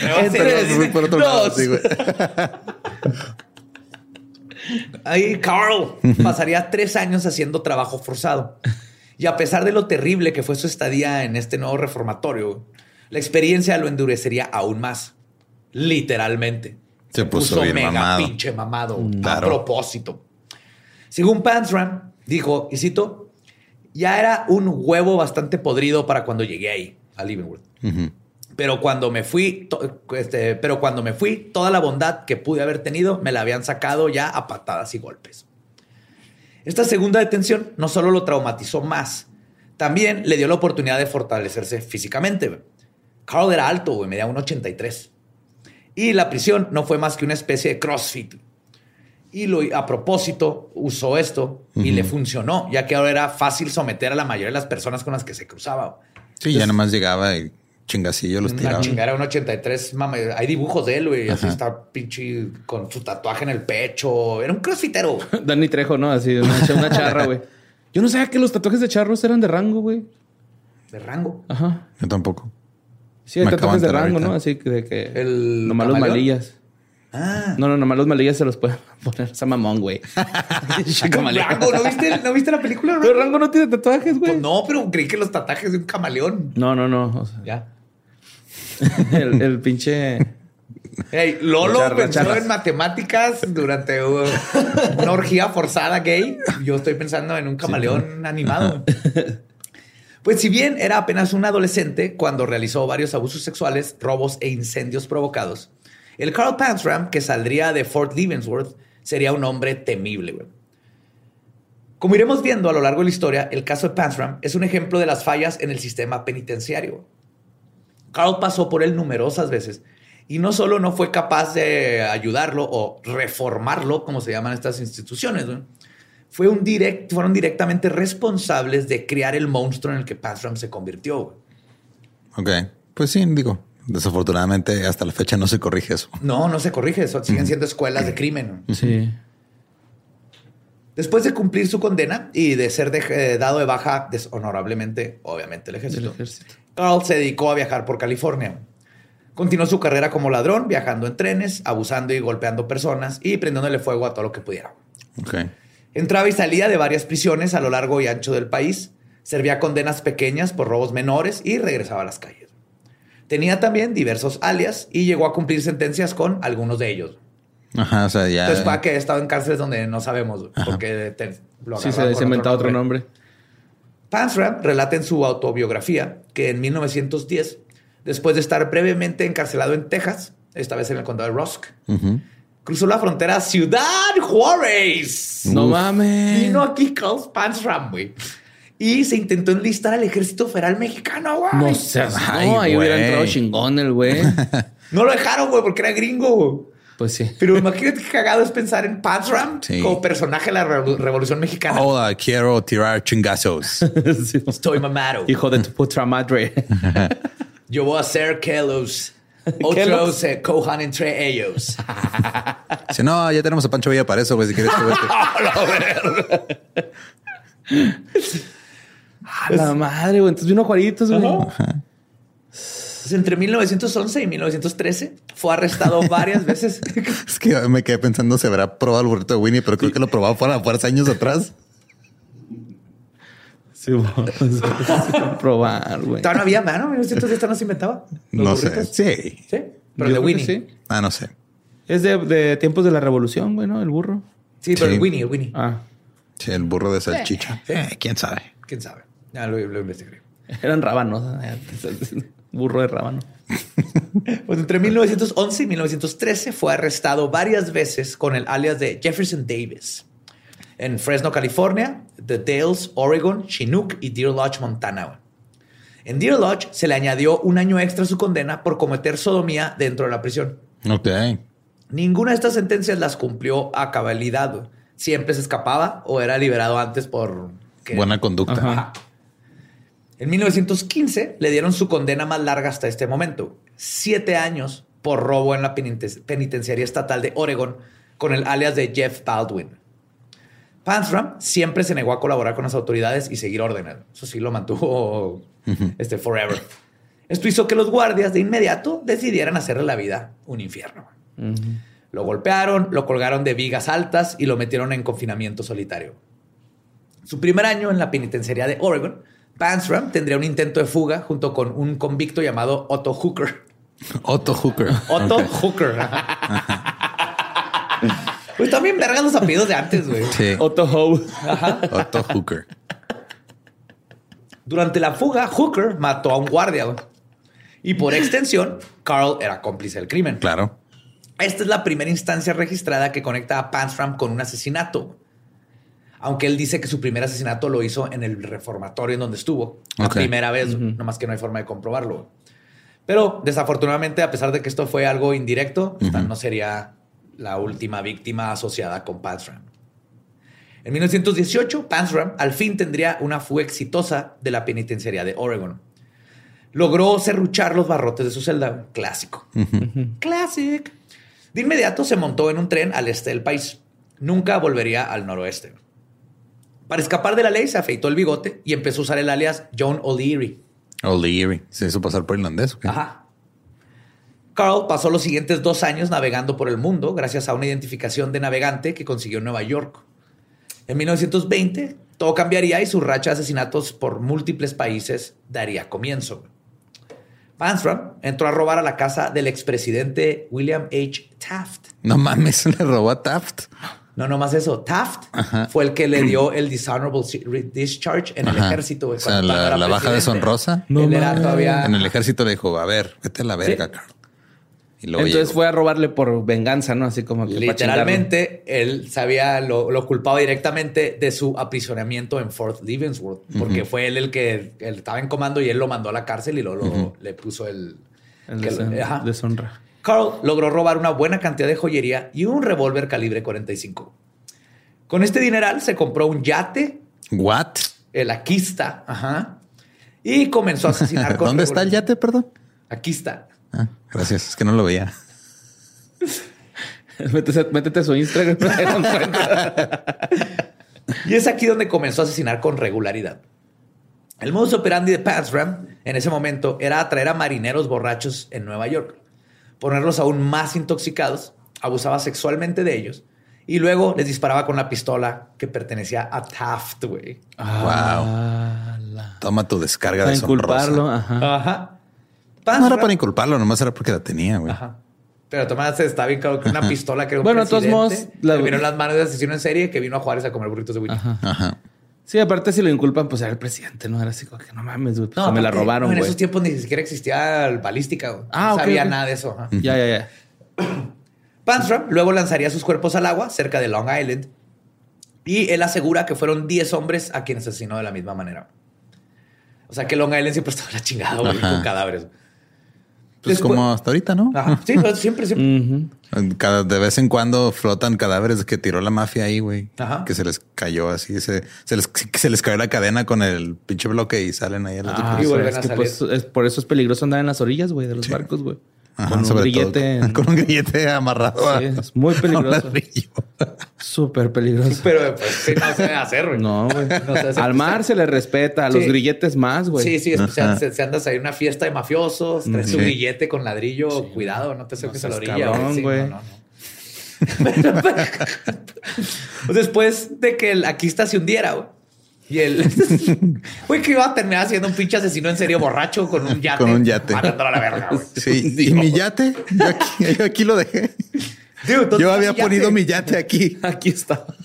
En Perdón, tres, fui por otro lado, dos. sí, güey. Ahí Carl pasaría tres años haciendo trabajo forzado. Y a pesar de lo terrible que fue su estadía en este nuevo reformatorio, la experiencia lo endurecería aún más. Literalmente. Se puso bien mega mamado. pinche mamado. A Claro. propósito. Según Pansram, dijo, y cito, ya era un huevo bastante podrido para cuando llegué ahí, a Leavenworth. Ujú. Pero cuando me fui, este, pero cuando me fui, toda la bondad que pude haber tenido me la habían sacado ya a patadas y golpes. Esta segunda detención no solo lo traumatizó más, también le dio la oportunidad de fortalecerse físicamente. Carl era alto, güey, medía un 83. Y la prisión no fue más que una especie de CrossFit. Y lo, a propósito usó esto y le funcionó, ya que ahora era fácil someter a la mayoría de las personas con las que se cruzaba. Sí, ya nomás llegaba y chingacillo los Una tiraba. chingada, un 83, mama, hay dibujos de él, güey. Así está pinche con su tatuaje en el pecho. Era un crossfitero. Danny Trejo, ¿no? Así, una, una charra, güey. Yo no sabía que los tatuajes de charros eran de rango, güey. De rango. Ajá. Yo tampoco. Sí, hay Me tatuajes de rango, ahorita. ¿no? Así que de que El nomás los malillas. Ah. No, no, nomás los malillas se los pueden poner. Esa mamón, güey. Rango, ¿no viste, ¿no viste la película? Pero Rango? Rango no tiene tatuajes, güey. Pues no, pero creí que los tatajes de un camaleón. No, no, no. o sea, Ya. el, el pinche. Hey, Lolo Charla, pensó charlas. en matemáticas durante una orgía forzada gay. Yo estoy pensando en un camaleón animado. Pues si bien era apenas un adolescente cuando realizó varios abusos sexuales, robos e incendios provocados, el Carl Panzram que saldría de Fort Leavenworth sería un hombre temible. Como iremos viendo a lo largo de la historia, el caso de Panzram es un ejemplo de las fallas en el sistema penitenciario. Carl pasó por él numerosas veces y no solo no fue capaz de ayudarlo o reformarlo, como se llaman estas instituciones. Fue un direct, fueron directamente responsables de crear el monstruo en el que Panzram se convirtió. Ok. Pues sí, digo, desafortunadamente hasta la fecha no se corrige eso. No, no se corrige eso, siguen siendo escuelas de crimen. Sí. Después de cumplir su condena y de ser de- eh, dado de baja deshonorablemente, obviamente, el ejército, Del ejército. Carl se dedicó a viajar por California. Continuó su carrera como ladrón, viajando en trenes, abusando y golpeando personas y prendiéndole fuego a todo lo que pudiera. Ok. Entraba y salía de varias prisiones a lo largo y ancho del país, servía condenas pequeñas por robos menores y regresaba a las calles. Tenía también diversos alias y llegó a cumplir sentencias con algunos de ellos. Ajá, o sea, ya. Entonces, para que he estado en cárceles donde no sabemos porque te, lo Sí, se ha inventado otro nombre. Panzram relata en su autobiografía que en 1910, después de estar brevemente encarcelado en Texas, esta vez en el condado de Rusk, cruzó la frontera a Ciudad Juárez. No mames. Vino aquí Carl Panzram, güey. Y se intentó enlistar al ejército federal mexicano, güey. No seas. Ay, no, ahí hubiera entrado chingón el güey. No lo dejaron, güey, porque era gringo. güey. Pues sí. Pero imagínate qué cagado es pensar en Panzram Sí. como personaje de la Revo- Revolución Mexicana. Hola, quiero tirar chingazos. Sí. Estoy mamado. Hijo de tu puta madre. Yo voy a ser que los otros se cojan entre ellos. Si no, ya tenemos a Pancho Villa para eso, güey. Si quieres. A la madre, güey. Entonces vino Juaritos, güey. Pues entre 1911 y 1913 fue arrestado varias veces. Es que me quedé pensando si habrá probado el burrito de Winnie, pero creo que lo probaba por la fuerza años atrás. Sí, bueno. probar, güey. Todavía no había mano, en 1910 no se inventaba. No sé. Sí. Sí, pero Yo de Winnie. Sí. Sí, Ah, no sé. Es de, de tiempos de la revolución, güey, ¿no? El burro. pero Sí. el Winnie, el Winnie. Ah, Sí, el burro de salchicha. Eh, quién sabe. ¿Quién sabe? Ya lo, lo investigaré. eran rábanos. Burro de rábano. Pues entre 1911 y 1913 fue arrestado varias veces con el alias de Jefferson Davis. En Fresno, California, The Dales, Oregon, Chinook y Deer Lodge, Montana. En Deer Lodge se le añadió un año extra a su condena por cometer sodomía dentro de la prisión. Ok. Ninguna de estas sentencias las cumplió a cabalidad. Siempre se escapaba o era liberado antes por... que- Buena conducta. Ajá. Ajá. En 1915 le dieron su condena más larga hasta este momento. Siete años por robo en la peniten- penitenciaría estatal de Oregon con el alias de Jeff Baldwin. Panzram siempre se negó a colaborar con las autoridades y seguir órdenes. Eso sí lo mantuvo este, forever. Esto hizo que los guardias de inmediato decidieran hacerle la vida un infierno. Lo golpearon, lo colgaron de vigas altas y lo metieron en confinamiento solitario. Su primer año en la penitenciaría de Oregon, Panzram tendría un intento de fuga junto con un convicto llamado Otto Hooker. Otto Hooker. Otto Ok. Hooker. Pues también vergas los apellidos de antes, güey. Sí. Otto Howe. Otto Hooker. Durante la fuga, Hooker mató a un guardia. güey. Y por extensión, Carl era cómplice del crimen. Claro. Esta es la primera instancia registrada que conecta a Panzram con un asesinato. Aunque él dice que su primer asesinato lo hizo en el reformatorio en donde estuvo. La primera vez, nomás que no hay forma de comprobarlo. Pero desafortunadamente, a pesar de que esto fue algo indirecto, no sería la última víctima asociada con Panzram. En 1918, Panzram al fin tendría una fuga exitosa de la penitenciaría de Oregon. Logró serruchar los barrotes de su celda. Clásico. Classic. De inmediato se montó en un tren al este del país. Nunca volvería al noroeste. Para escapar de la ley, se afeitó el bigote y empezó a usar el alias John O'Leary. O'Leary. Se hizo pasar por irlandés. ¿o qué? Ajá. Carl pasó los siguientes dos años navegando por el mundo gracias a una identificación de navegante que consiguió en Nueva York. En 1920, todo cambiaría y su racha de asesinatos por múltiples países daría comienzo. Panstrom entró a robar a la casa del expresidente William H. Taft. No mames, le robó a Taft. No, no más eso. Taft fue el que le dio el dishonorable discharge en el Ajá. ejército. O sea, la, la baja deshonrosa. Él era todavía... En el ejército le dijo, a ver, vete a la verga, Sí. Carl. Y luego Entonces llegó. fue a robarle por venganza, ¿no? Así como que Literalmente, él sabía, lo, lo culpaba directamente de su aprisionamiento en Fort Leavenworth, porque fue él el que él estaba en comando y él lo mandó a la cárcel y luego lo- le puso el... que El deshon- ajá. deshonra. Carl logró robar una buena cantidad de joyería y un revólver calibre 45. Con este dineral se compró un yate, ¿What? el Aquista, ajá, y comenzó a asesinar con ¿Dónde está el yate, perdón? Aquista. Ah, gracias. Es que no lo veía. métete, métete a su Instagram. Y es aquí donde comenzó a asesinar con regularidad. El modus operandi de Pansram en ese momento era atraer a marineros borrachos en Nueva York, ponerlos aún más intoxicados, abusaba sexualmente de ellos y luego les disparaba con la pistola que pertenecía a Taft, güey. Ah, la- Toma tu descarga Para de sonrosa. Ajá. Ajá. No era para inculparlo, nomás era porque la tenía, güey. Ajá. Pero Tomás está bien claro que una pistola que era un Bueno, de todos modos, la- en las manos de asesino en serie que vino a Juárez a comer burritos de Willy. Ajá. Ajá. Sí, aparte si lo inculpan, pues era el presidente, ¿no? Era así como que no mames, güey. pues, se me la aparte, robaron, no, En güey. esos tiempos ni siquiera existía el balística. güey. Ah, no ok, sabía ok. nada de eso. ajá. Ya, ya, ya. Panstrom luego lanzaría sus cuerpos al agua cerca de Long Island y él asegura que fueron 10 hombres a quienes asesinó de la misma manera. O sea que Long Island siempre estaba la chingada güey, Ajá. con cadáveres. Pues Después- como hasta ahorita, ¿no? Ajá. Sí, pero siempre, siempre. Cada, de vez en cuando flotan cadáveres que tiró la mafia ahí, güey. Ajá. Que se les cayó así, se, se les, se les cayó la cadena con el pinche bloque y salen ahí a la Ah, Y sí, vuelven es a que salir. pues, es- por eso es peligroso andar en las orillas, güey, de los barcos, güey. Ajá, Con un grillete. todo. en- Con un grillete amarrado. a- Sí, es muy peligroso. Súper peligroso. Pero pues sí, no se debe hacer, güey. No, güey. No. Al mar se le respeta, a los Sí. grilletes más, güey. Sí, sí, es- se, se andas ahí en una fiesta de mafiosos, traes Sí. tu grillete con ladrillo, cuidado, no te acerques a la orilla. cabrón, Sí, güey. no, no, no. Pues Después de que el Aquista se hundiera, güey. Y el güey que iba a terminar siendo un pinche asesino en serio borracho con un yate. Con un yate. A la verga, güey. Sí, y mi yate, yo aquí, yo aquí lo dejé. Digo, ¿dónde Yo había mi ponido mi yate aquí. Aquí está.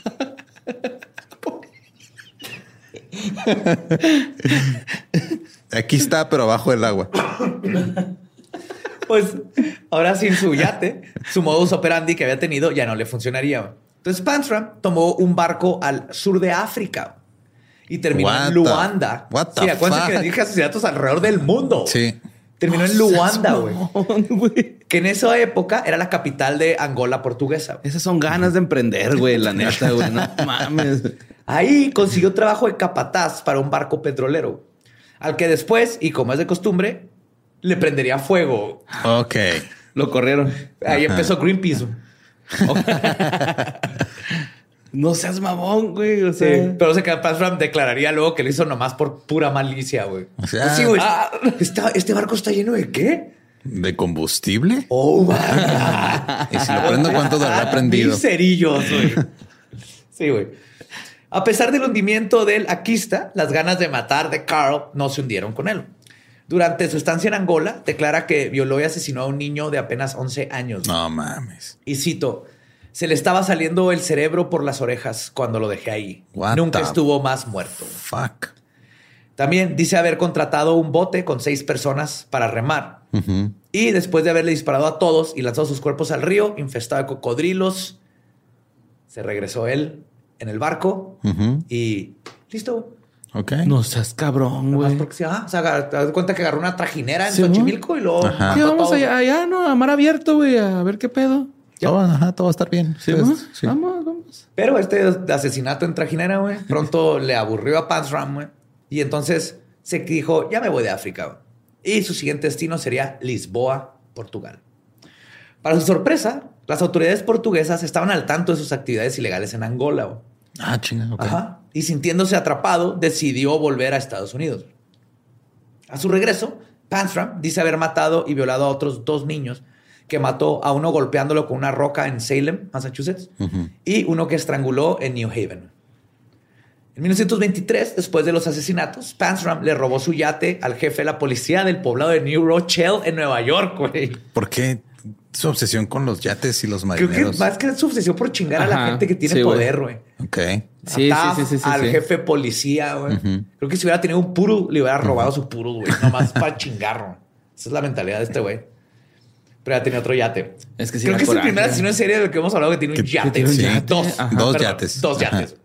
Aquí está, pero abajo del agua. Pues ahora sin su yate, su modus operandi que había tenido ya no le funcionaría. Entonces Panstram tomó un barco al sur de África y terminó What en the- Luanda. what the sí, acuérdense que dije asesinatos alrededor del mundo. Sí. Terminó en Luanda, güey. Que en esa época era la capital de Angola portuguesa. Esas son ganas de emprender, güey, la neta, güey. No mames. Ahí consiguió trabajo de capataz para un barco petrolero, al que después, y como es de costumbre, le prendería fuego. Ok. Lo corrieron. Ahí Ajá. empezó Greenpeace. No seas mamón, güey. O Sí, sea, pero se queda Panstram declararía luego que lo hizo nomás por pura malicia, güey. O sea- Pues sí, güey. ¿está- ¿Este barco está lleno de qué? ¿De combustible? Oh. Y si lo prendo, ¿cuánto habrá prendido? Cerillos, güey. Sí, güey. A pesar del hundimiento del Aquista, las ganas de matar de Carl no se hundieron con él. Durante su estancia en Angola, declara que violó y asesinó a un niño de apenas 11 años. No mames. Y cito, se le estaba saliendo el cerebro por las orejas cuando lo dejé ahí. What Nunca estuvo más muerto. Fuck. También dice haber contratado un bote con seis personas para remar. Y después de haberle disparado a todos y lanzado sus cuerpos al río, infestado de cocodrilos, se regresó él en el barco y listo. Ok. no seas cabrón, güey. porque ah, o sea, te das cuenta que agarró una trajinera en Sí. Xochimilco y luego Ajá. ¿Qué mató a vamos allá, allá, no? A mar abierto, güey, a ver qué pedo. Todo, ajá, todo va a estar bien. ¿Sí, Ustedes- vamos? sí. Vamos, vamos. Pero este asesinato en trajinera, güey, pronto le aburrió a Pansram, güey. Y entonces se dijo, ya me voy de África, güey. Y su siguiente destino sería Lisboa, Portugal. Para su sorpresa, las autoridades portuguesas estaban al tanto de sus actividades ilegales en Angola, güey. Ah, chinga. ok. Ajá. Y sintiéndose atrapado, decidió volver a Estados Unidos. A su regreso, Panstram dice haber matado y violado a otros dos niños que mató a uno golpeándolo con una roca en Salem, Massachusetts, y uno que estranguló en New Haven. En 1923, después de los asesinatos, Pansram le robó su yate al jefe de la policía del poblado de New Rochelle en Nueva York, güey. ¿Por qué su obsesión con los yates y los Creo marineros? que más que su obsesión por chingar a la gente que tiene sí, poder, güey. Ok. Sí, sí, sí, sí, Al sí. jefe policía, güey. Creo que si hubiera tenido un puro, le hubiera robado su puro, güey. Nomás para chingar, güey. Esa es la mentalidad de este güey. Pero ya tenía otro yate. Es que sí Creo que es el primer asesino en serie del que hemos hablado que tiene un yate. tiene un Sí, yate. Dos. Ajá. Dos Perdón, yates. Dos yates.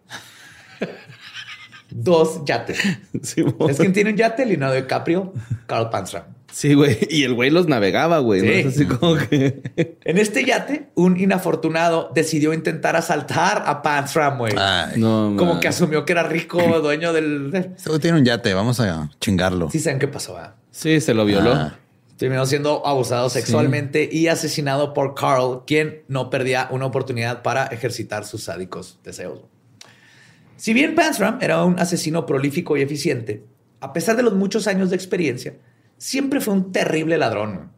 Dos yates. Sí. Es quien tiene un yate, Leonardo DiCaprio, Carl Pansram. Sí, güey. Y el güey los navegaba, güey. ¿no? Sí. Es así como que... En este yate, un inafortunado decidió intentar asaltar a Pansram, güey. Ay, No, Como man. que asumió que era rico, dueño del... este güey tiene un yate. Vamos a chingarlo. Sí saben qué pasó, ¿verdad? Sí, se lo violó. Ah. Terminó siendo abusado sexualmente y asesinado por Carl, quien no perdía una oportunidad para ejercitar sus sádicos deseos. Si bien Pansram era un asesino prolífico y eficiente, a pesar de los muchos años de experiencia, siempre fue un terrible ladrón.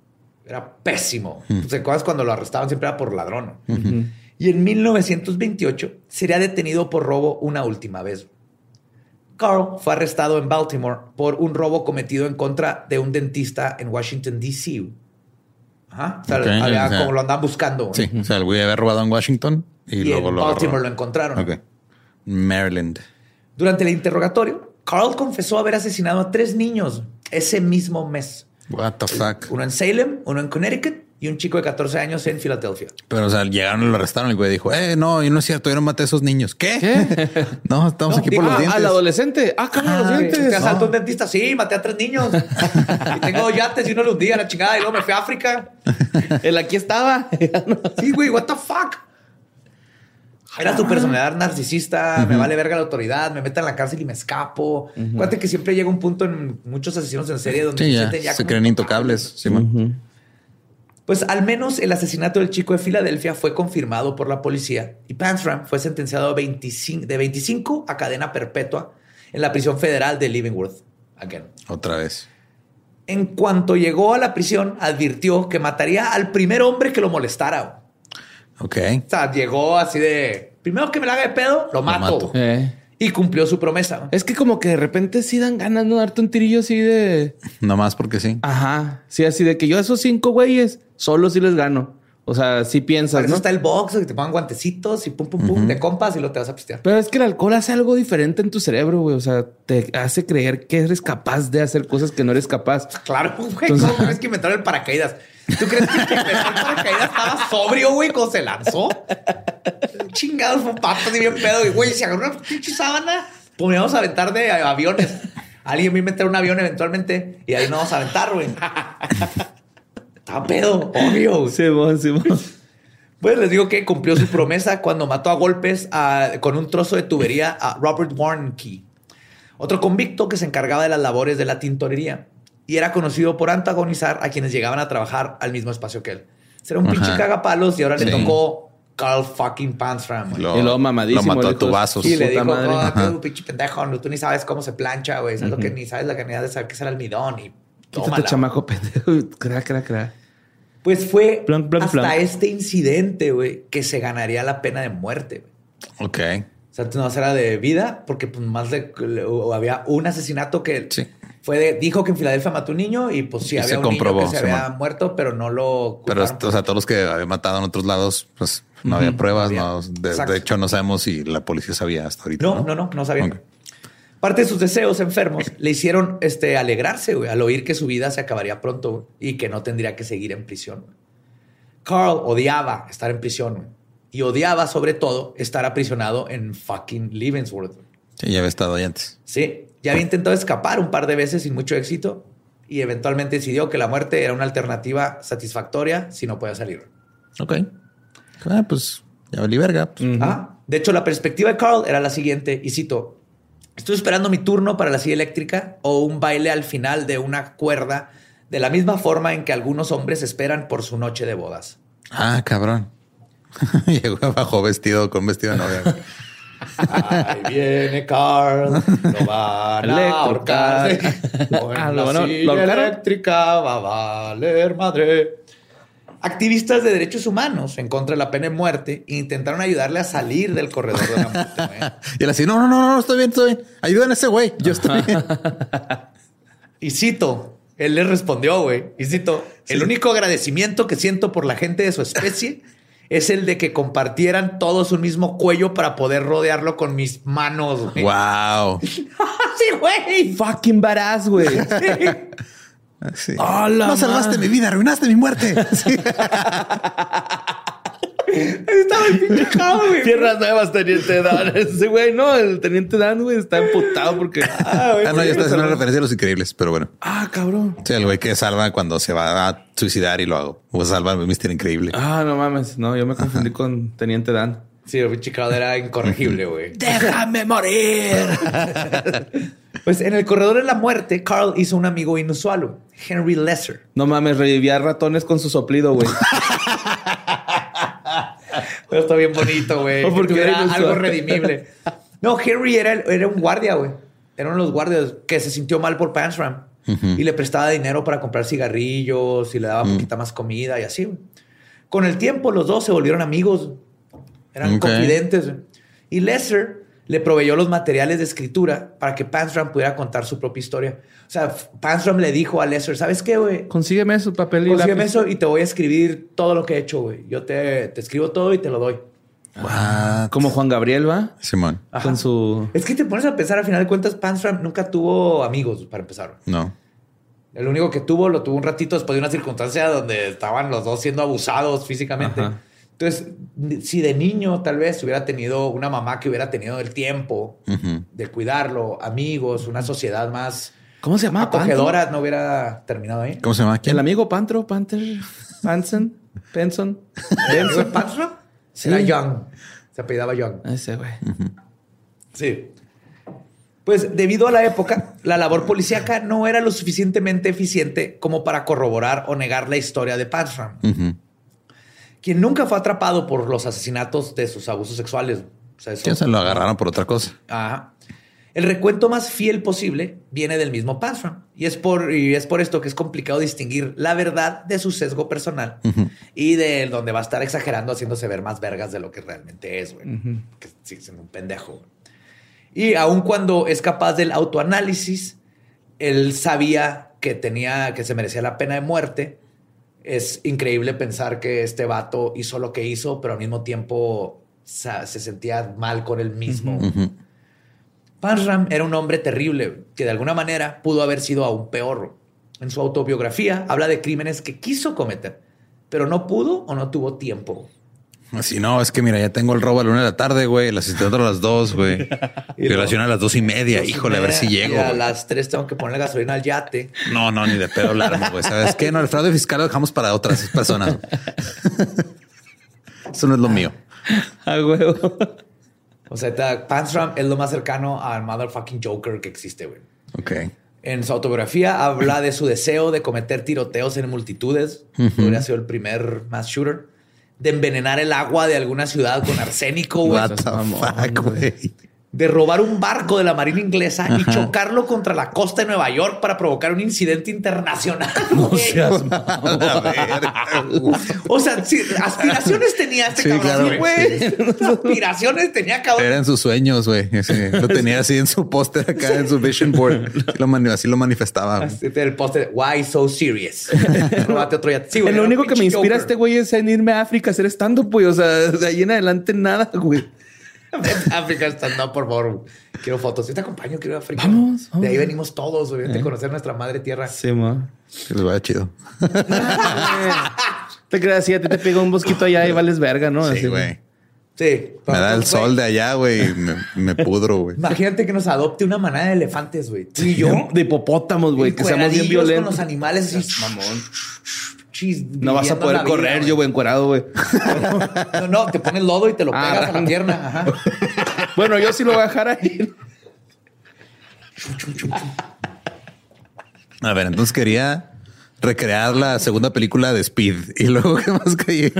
Era pésimo. ¿Te acuerdas cuando lo arrestaban? Siempre era por ladrón. Y en 1928 sería detenido por robo una última vez. Carl fue arrestado en Baltimore por un robo cometido en contra de un dentista en Washington, D.C. Ajá. O sea, había- o sea, como lo andaban buscando. Sí, o sea, el güey había robado en Washington y, Y, luego en lo Baltimore agarró. lo encontraron. Ok. Maryland. Durante el interrogatorio, Carl confesó haber asesinado a tres niños ese mismo mes. What the fuck. Uno en Salem, uno en Connecticut y un chico de 14 años en Filadelfia. Pero, o sea, llegaron y lo arrestaron. El güey dijo, eh, no, y no es cierto, yo no maté a esos niños. ¿Qué? No, estamos No, aquí digo, por los Ah, dientes. al adolescente. Ah, cabrón, los ¿Te dientes. asaltó un dentista? Sí, maté a tres niños. y tengo dos yates y uno lo hundía a la chingada y luego me fui a África. El aquí estaba. Sí, güey, what the fuck. Era su personalidad narcisista, me vale verga la autoridad, me meten en la cárcel y me escapo. Acuérdate que siempre llega un punto en muchos asesinos en serie donde Sí, se ya, se creen intocables. Sí, man. Pues al menos el asesinato del chico de Filadelfia fue confirmado por la policía y Pansram fue sentenciado a 25 de 25 a cadena perpetua en la prisión federal de Leavenworth. Again. Otra vez. En cuanto llegó a la prisión, advirtió que mataría al primer hombre que lo molestara. Ok. O sea, llegó así de primero que me la haga de pedo, lo mato. mato. Eh. Y cumplió su promesa. Es que como que de repente sí dan ganas de darte un tirillo así de... Nomás porque sí. Ajá. Sí, así de que yo a esos cinco güeyes solo sí les gano. O sea, sí piensas, eso ¿no? está el box, que te pongan guantecitos y pum, pum, pum, de compas y lo te vas a pistear. Pero es que el alcohol hace algo diferente en tu cerebro, güey. O sea, te hace creer que eres capaz de hacer cosas que no eres capaz. Claro, güey. ¿Cómo crees que inventaron el paracaídas? ¿Tú crees que el que inventó el paracaídas estaba sobrio, güey, cuando se lanzó? Chingados, fue papas y bien pedo. Y, güey, se agarró una pinche sábana. Pues me vamos a aventar de aviones. Alguien a inventar un avión eventualmente y ahí nos vamos a aventar, güey. Estaba pedo, obvio. Simón, Simón. Pues les digo que cumplió su promesa cuando mató a golpes a- con un trozo de tubería a Robert Warnke, otro convicto que se encargaba de las labores de la tintorería y era conocido por antagonizar a quienes llegaban a trabajar al mismo espacio que él. Era un Ajá. pinche cagapalos y ahora le tocó Carl fucking Pansram. güey. Y luego mamadísimo, Lo mató a tubazos. Y le dijo, madre. "Oh, Ajá. tú, pinche pendejo, no, tú ni sabes cómo se plancha, güey. Sabes lo que ni sabes la cantidad de saber qué es el almidón y Quítate, tómala". chamaco pendejo. Cra, cra, cra. Pues fue hasta este incidente, güey, que se ganaría la pena de muerte. güey. Ok. Sea, no era de vida, porque pues, más de había un asesinato que Sí. fue de, dijo que en Filadelfia mató un niño y pues sí Y había se un comprobó, niño que se había muerto, pero no lo Pero, culparon. o sea, todos los que había matado en otros lados, pues no había pruebas. había. No, de, hecho, no sabemos si la policía sabía hasta ahorita. no, No, no, no, no sabía. Parte de sus deseos enfermos le hicieron este, alegrarse güey, al oír que su vida se acabaría pronto güey, y que no tendría que seguir en prisión. Carl odiaba estar en prisión güey, y odiaba sobre todo estar aprisionado en fucking Leavenworth. güey. Sí, ya había estado ahí antes. Sí, ya había intentado escapar un par de veces sin mucho éxito y eventualmente decidió que la muerte era una alternativa satisfactoria si no podía salir. Ok. Ah, pues ya valí verga. pues. Ah, de hecho, la perspectiva de Carl era la siguiente, y cito, estoy esperando mi turno para la silla eléctrica o un baile al final de una cuerda de la misma forma en que algunos hombres esperan por su noche de bodas. Ah, cabrón. Llegó abajo vestido con vestido de novia. Ahí viene Carl, lo van a ahorcar. Ah, la ¿lo ahorcaron? eléctrica va a valer madre. Activistas de derechos humanos en contra de la pena de muerte intentaron ayudarle a salir del corredor de la muerte. Y él así, no, no, no, no, estoy bien, estoy bien. Ayuden a ese güey. Yo estoy bien. Y cito, él le respondió, güey, y cito, el único agradecimiento que siento por la gente de su especie es el de que compartieran todos un mismo cuello para poder rodearlo con mis manos, güey. wow. sí, güey. Fucking badass, güey. Sí. ¡A la no salvaste mi vida, arruinaste mi muerte. Sí. Estaba el pinche cabo, güey. Tierras nuevas, teniente Dan. Ese güey, no, el teniente Dan, güey, está emputado porque. Ah, no, ya está haciendo una referencia a los increíbles, pero bueno. Ah, cabrón. Sí, el güey que salva cuando se va a suicidar y lo hago. O salva a Mister Increíble. Ah, no mames. No, yo me confundí con teniente Dan. Sí, el pinche era incorregible, güey. ¡Déjame morir! Pues en el corredor de la muerte, Carl hizo un amigo inusual, Henry Lesser. No mames, revivía ratones con su soplido, güey. Pero está bien bonito, güey. Porque era algo redimible. No, Henry era, era un guardia, güey. Era uno de los guardias que se sintió mal por Pansram y le prestaba dinero para comprar cigarrillos y le daba poquita más comida y así. Con el tiempo, los dos se volvieron amigos. Eran confidentes. Y Lesser le proveyó los materiales de escritura para que Pansram pudiera contar su propia historia. O sea, Pansram le dijo a Lesser, ¿sabes qué, güey? Consígueme su papel y Consígueme lápiz. eso y te voy a escribir todo lo que he hecho, güey. Yo te, te escribo todo y te lo doy. Como Juan Gabriel, ¿va? Simón. Ajá. Con su... Es que te pones a pensar, al final de cuentas, Pansram nunca tuvo amigos para empezar. No. El único que tuvo lo tuvo un ratito después de una circunstancia donde estaban los dos siendo abusados físicamente. Ajá. Entonces, si de niño tal vez hubiera tenido una mamá que hubiera tenido el tiempo de cuidarlo, amigos, una sociedad más ¿Cómo se llama? acogedora, no hubiera terminado ahí. ¿Cómo se llama? ¿Quién? El amigo Pantro, Panther, Panson, Benson. ¿El amigo de Pansram? Sí. Era Young. Se apellidaba Young. Ese güey. Sí. Pues debido a la época, la labor policíaca no era lo suficientemente eficiente como para corroborar o negar la historia de Pansram, Ujú. Quien nunca fue atrapado por los asesinatos de sus abusos sexuales. O sea, eso- se lo agarraron por otra cosa. Ajá. El recuento más fiel posible viene del mismo Pansram. Y es, por, y es por esto que es complicado distinguir la verdad de su sesgo personal y de donde va a estar exagerando, haciéndose ver más vergas de lo que realmente es, güey. Que sigue siendo un pendejo. güey. Y aun cuando es capaz del autoanálisis, él sabía que tenía, que se merecía la pena de muerte. Es increíble pensar que este vato hizo lo que hizo, pero al mismo tiempo se sentía mal con él mismo. Ujú. Pansram era un hombre terrible que de alguna manera pudo haber sido aún peor. En su autobiografía habla de crímenes que quiso cometer, pero no pudo o no tuvo tiempo. Así no, es que mira, ya tengo el robo a la una de la tarde, güey. El asesinato a las dos, güey. Violación a las dos y media. Dos y Híjole, a ver si llego. A güey. las tres tengo que poner gasolina al yate. No, no, ni de pedo largo, güey. ¿Sabes qué? No, el fraude fiscal lo dejamos para otras personas. Eso no es lo mío. A huevo. O sea, Pansram es lo más cercano al motherfucking Joker que existe, güey. Ok. En su autobiografía habla de su deseo de cometer tiroteos en multitudes. Hubiera sido el primer mass shooter. De envenenar el agua de alguna ciudad con arsénico, güey. What the fuck, güey. De robar un barco de la Marina Inglesa y chocarlo contra la costa de Nueva York para provocar un incidente internacional. o sea, sí, aspiraciones tenía este Sí, cabrón, claro, sí, güey. aspiraciones tenía cabrón. Eran sus sueños, güey. Sí, Lo tenía así en su póster acá, en su vision board. Así lo, así lo manifestaba. Así, El poste de Why so serious? Róbate otro ya. Sí, güey, lo único que me inspira a Joker. este güey es en irme a África a hacer stand-up, güey. O sea, de ahí en adelante nada, güey. África stand no, por favor. Quiero fotos. Yo te acompaño, quiero ir a África. Vamos, vamos. De ahí venimos todos, güey. Vente a conocer nuestra madre tierra. Sí, ma. Que les vaya chido. Te creas, si a ti te pega un mosquito allá y vales verga, ¿no? Sí, Así, güey. Sí. Me da el sol de allá, güey. y Me, me pudro, güey. Imagínate que nos adopte una manada de elefantes, güey. Tú y yo. De hipopótamos, güey, que seamos bien violentos. con los animales así. Mamón. Chis, No vas a poder vida, correr, yo, güey, encuerado, güey. No, no, te pones lodo y te lo Ah, pegas a la pierna. Ajá. Bueno, yo sí lo voy a dejar ahí. A ver, entonces quería recrear la segunda película de Speed. Y luego, ¿qué más caí?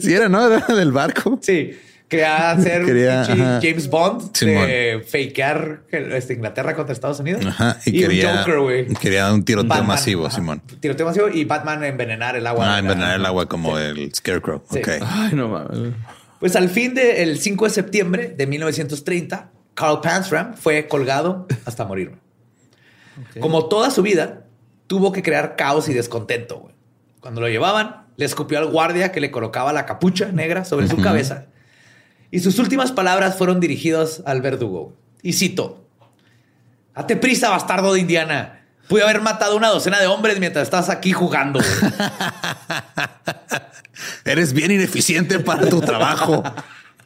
Sí era, ¿no? Era del barco. Sí. Quería ser Quería. James Bond Simón. de fakear este, Inglaterra contra Estados Unidos. Ajá. Y, un quería, Joker, güey. quería un tiroteo Batman, masivo, ajá. Simón. Tiroteo masivo y Batman envenenar el agua. Ah, de la- envenenar el agua como el Scarecrow. Sí. Ok. Ay, no mames. Pues al fin del 5 de septiembre de 1930, Carl Panzram fue colgado hasta morir. Como toda su vida, tuvo que crear caos y descontento. güey. Cuando lo llevaban, le escupió al guardia que le colocaba la capucha negra sobre su cabeza. Y sus últimas palabras fueron dirigidas al verdugo. Y cito: Date prisa, bastardo de Indiana. Pude haber matado una docena de hombres mientras estás aquí jugando. güey". Eres bien ineficiente para tu trabajo.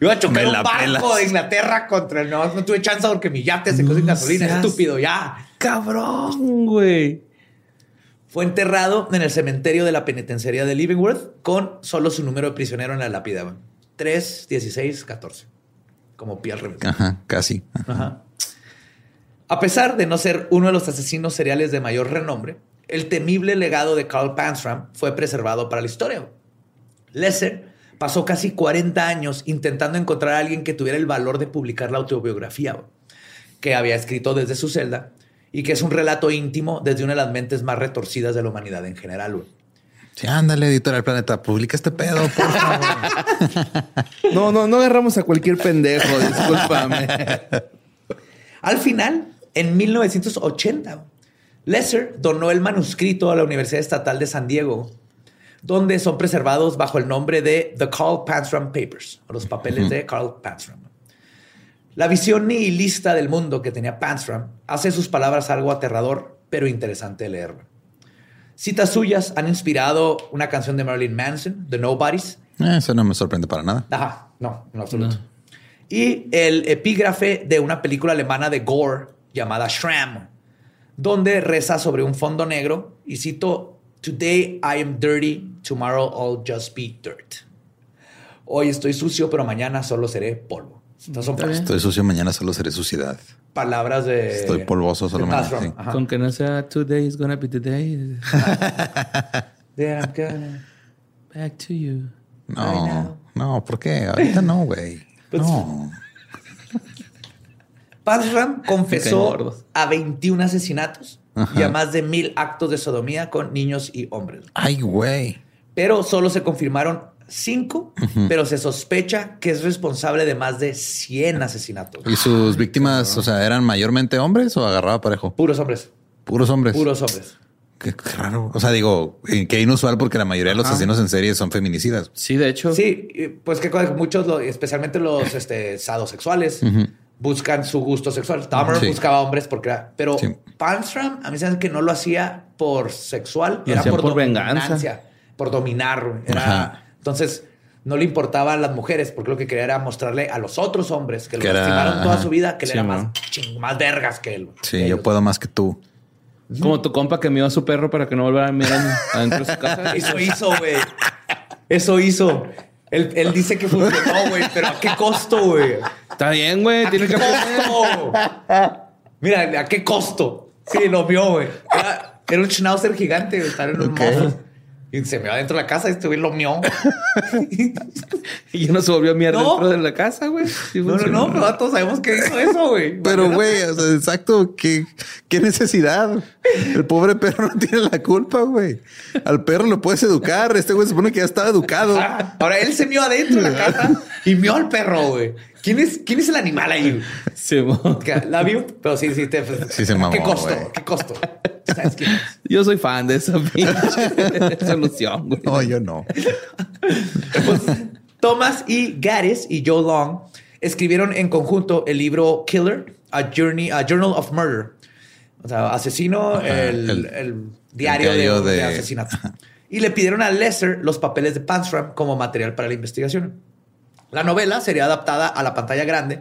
Iba a chocar un barco pelas. de Inglaterra contra el... No, no tuve chance porque mi yate se quedó sin gasolina. seas- Estúpido, ya. Cabrón, güey. Fue enterrado en el cementerio de la penitenciaría de Leavenworth con solo su número de prisionero en la lápida. Güey. 3, 16, 14. Como pie al revés. Ajá, casi. Ajá. A pesar de no ser uno de los asesinos seriales de mayor renombre, el temible legado de Carl Panzram fue preservado para la historia. Lesser pasó casi 40 años intentando encontrar a alguien que tuviera el valor de publicar la autobiografía que había escrito desde su celda y que es un relato íntimo desde una de las mentes más retorcidas de la humanidad en general. Sí, ándale, editorial Planeta, publica este pedo, por favor. No, no, no agarramos a cualquier pendejo, discúlpame. Al final, en 1980, Lesser donó el manuscrito a la Universidad Estatal de San Diego, donde son preservados bajo el nombre de The Carl Panzram Papers, o los papeles de Carl Panzram. La visión nihilista del mundo que tenía Panzram hace sus palabras algo aterrador, pero interesante de leer. Citas suyas han inspirado una canción de Marilyn Manson, The Nobodies, Eh, Eso no me sorprende para nada. Ajá, no, en absoluto. Y el epígrafe de una película alemana de Gore llamada Schramm, donde reza sobre un fondo negro y cito: Today I am dirty, tomorrow I'll just be dirt. Hoy estoy sucio, pero mañana solo seré polvo. Son Estoy sucio, mañana solo seré suciedad. Palabras de. Estoy polvoso, Paz sí. Con que no sea today is gonna be the day. Yeah, I'm gonna- Back to you. No, no, ¿por qué? Ahorita no, güey. Pues, No. Caen confesó a 21 asesinatos y a más de mil actos de sodomía con niños y hombres. Ay, güey. pero solo se confirmaron cinco, pero se sospecha que es responsable de más de 100 asesinatos. ¿Y sus víctimas, o sea, eran mayormente hombres o agarraba parejo? Puros hombres, Puros hombres. puros hombres. Qué raro. O sea, digo, eh, qué inusual porque la mayoría de los asesinos en serie son feminicidas. Sí, de hecho. Sí, y, pues que cosa que muchos, especialmente los este, sadosexuales, buscan su gusto sexual. Dahmer Sí. buscaba hombres porque era... Pero Sí. Panstram, a mí se me hace que no lo hacía por sexual, Lo era por, por venganza. por dominar. Era, Ajá. Entonces, no le importaban las mujeres porque lo que quería era mostrarle a los otros hombres que lo era- lastimaron toda ajá. su vida que él Sí, era más, ching- más vergas que él. Sí, Que yo ellos. puedo más que tú. Como tu compa que miró a su perro para que no volviera a mirar adentro de su casa. Eso hizo, güey. Eso hizo. Él, él dice que funcionó, güey, pero ¿a qué costo, güey? Está bien, güey. ¿A Tiene qué que costo? Mira, ¿a qué costo? Sí, lo vio, güey. Era, era un schnauzer gigante, güey, estaba en un Ok. Y se me va dentro de la casa y este güey lo mió. Y ya no se volvió a mirar No. dentro de la casa, güey. Sí No, no, no, pero todos sabemos que hizo eso, güey. Pero, güey, o sea, exacto, ¿qué, qué necesidad? El pobre perro no tiene la culpa, güey. Al perro lo puedes educar. Este güey se supone que ya estaba educado. Ah, Ahora él se mió adentro de la casa y mió al perro, güey. ¿Quién es, ¿Quién es el animal ahí? Sí, La vio, pero sí, sí, te, Sí se mamó, ¿Qué costo? ¿Qué costo? ¿Sabes quién es? Yo soy fan de esa pinche solución, güey. No, yo no. Thomas E. Gaddis y Joe Long escribieron en conjunto el libro Killer, A Journey, A Journal of Murder. O sea, asesino, Ajá, el, el- el diario, el diario de, de de- asesinato. Y le pidieron a Lesser los papeles de Panstram como material para la investigación. La novela sería adaptada a la pantalla grande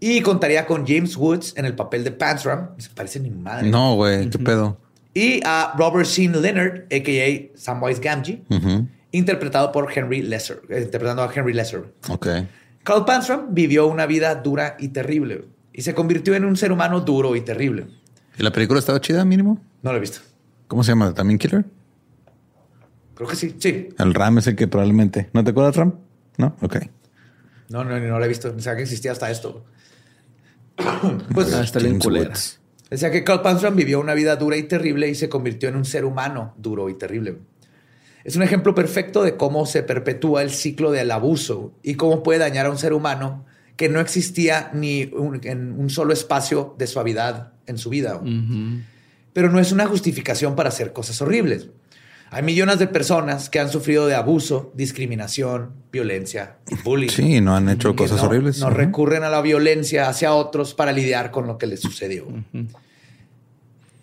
y contaría con James Woods en el papel de Panstram. Se parece ni madre. No, güey, qué pedo. Y a Robert Sean Leonard, a.k.a. Samwise Gamgee, interpretado por Henry Lesser, eh, interpretando a Henry Lesser. Ok. Carl Panstram vivió una vida dura y terrible y se convirtió en un ser humano duro y terrible. ¿Y la película estaba chida, mínimo? No lo he visto. ¿Cómo se llama? ¿También Killer? Creo que sí. Sí. El Ram es el que probablemente. ¿No te acuerdas, Ram? No, ok. No, no, no la he visto. Pensaba que existía hasta esto. pues Ah, está bien culera. Woods. decía que Carl Panstrom vivió una vida dura y terrible y se convirtió en un ser humano duro y terrible. Es un ejemplo perfecto de cómo se perpetúa el ciclo del abuso y cómo puede dañar a un ser humano que no existía ni un- en un solo espacio de suavidad en su vida. Pero no es una justificación para hacer cosas horribles. Hay millones de personas que han sufrido de abuso, discriminación, violencia y bullying. Sí, no han hecho cosas no- horribles. No recurren a la violencia hacia otros para lidiar con lo que les sucedió.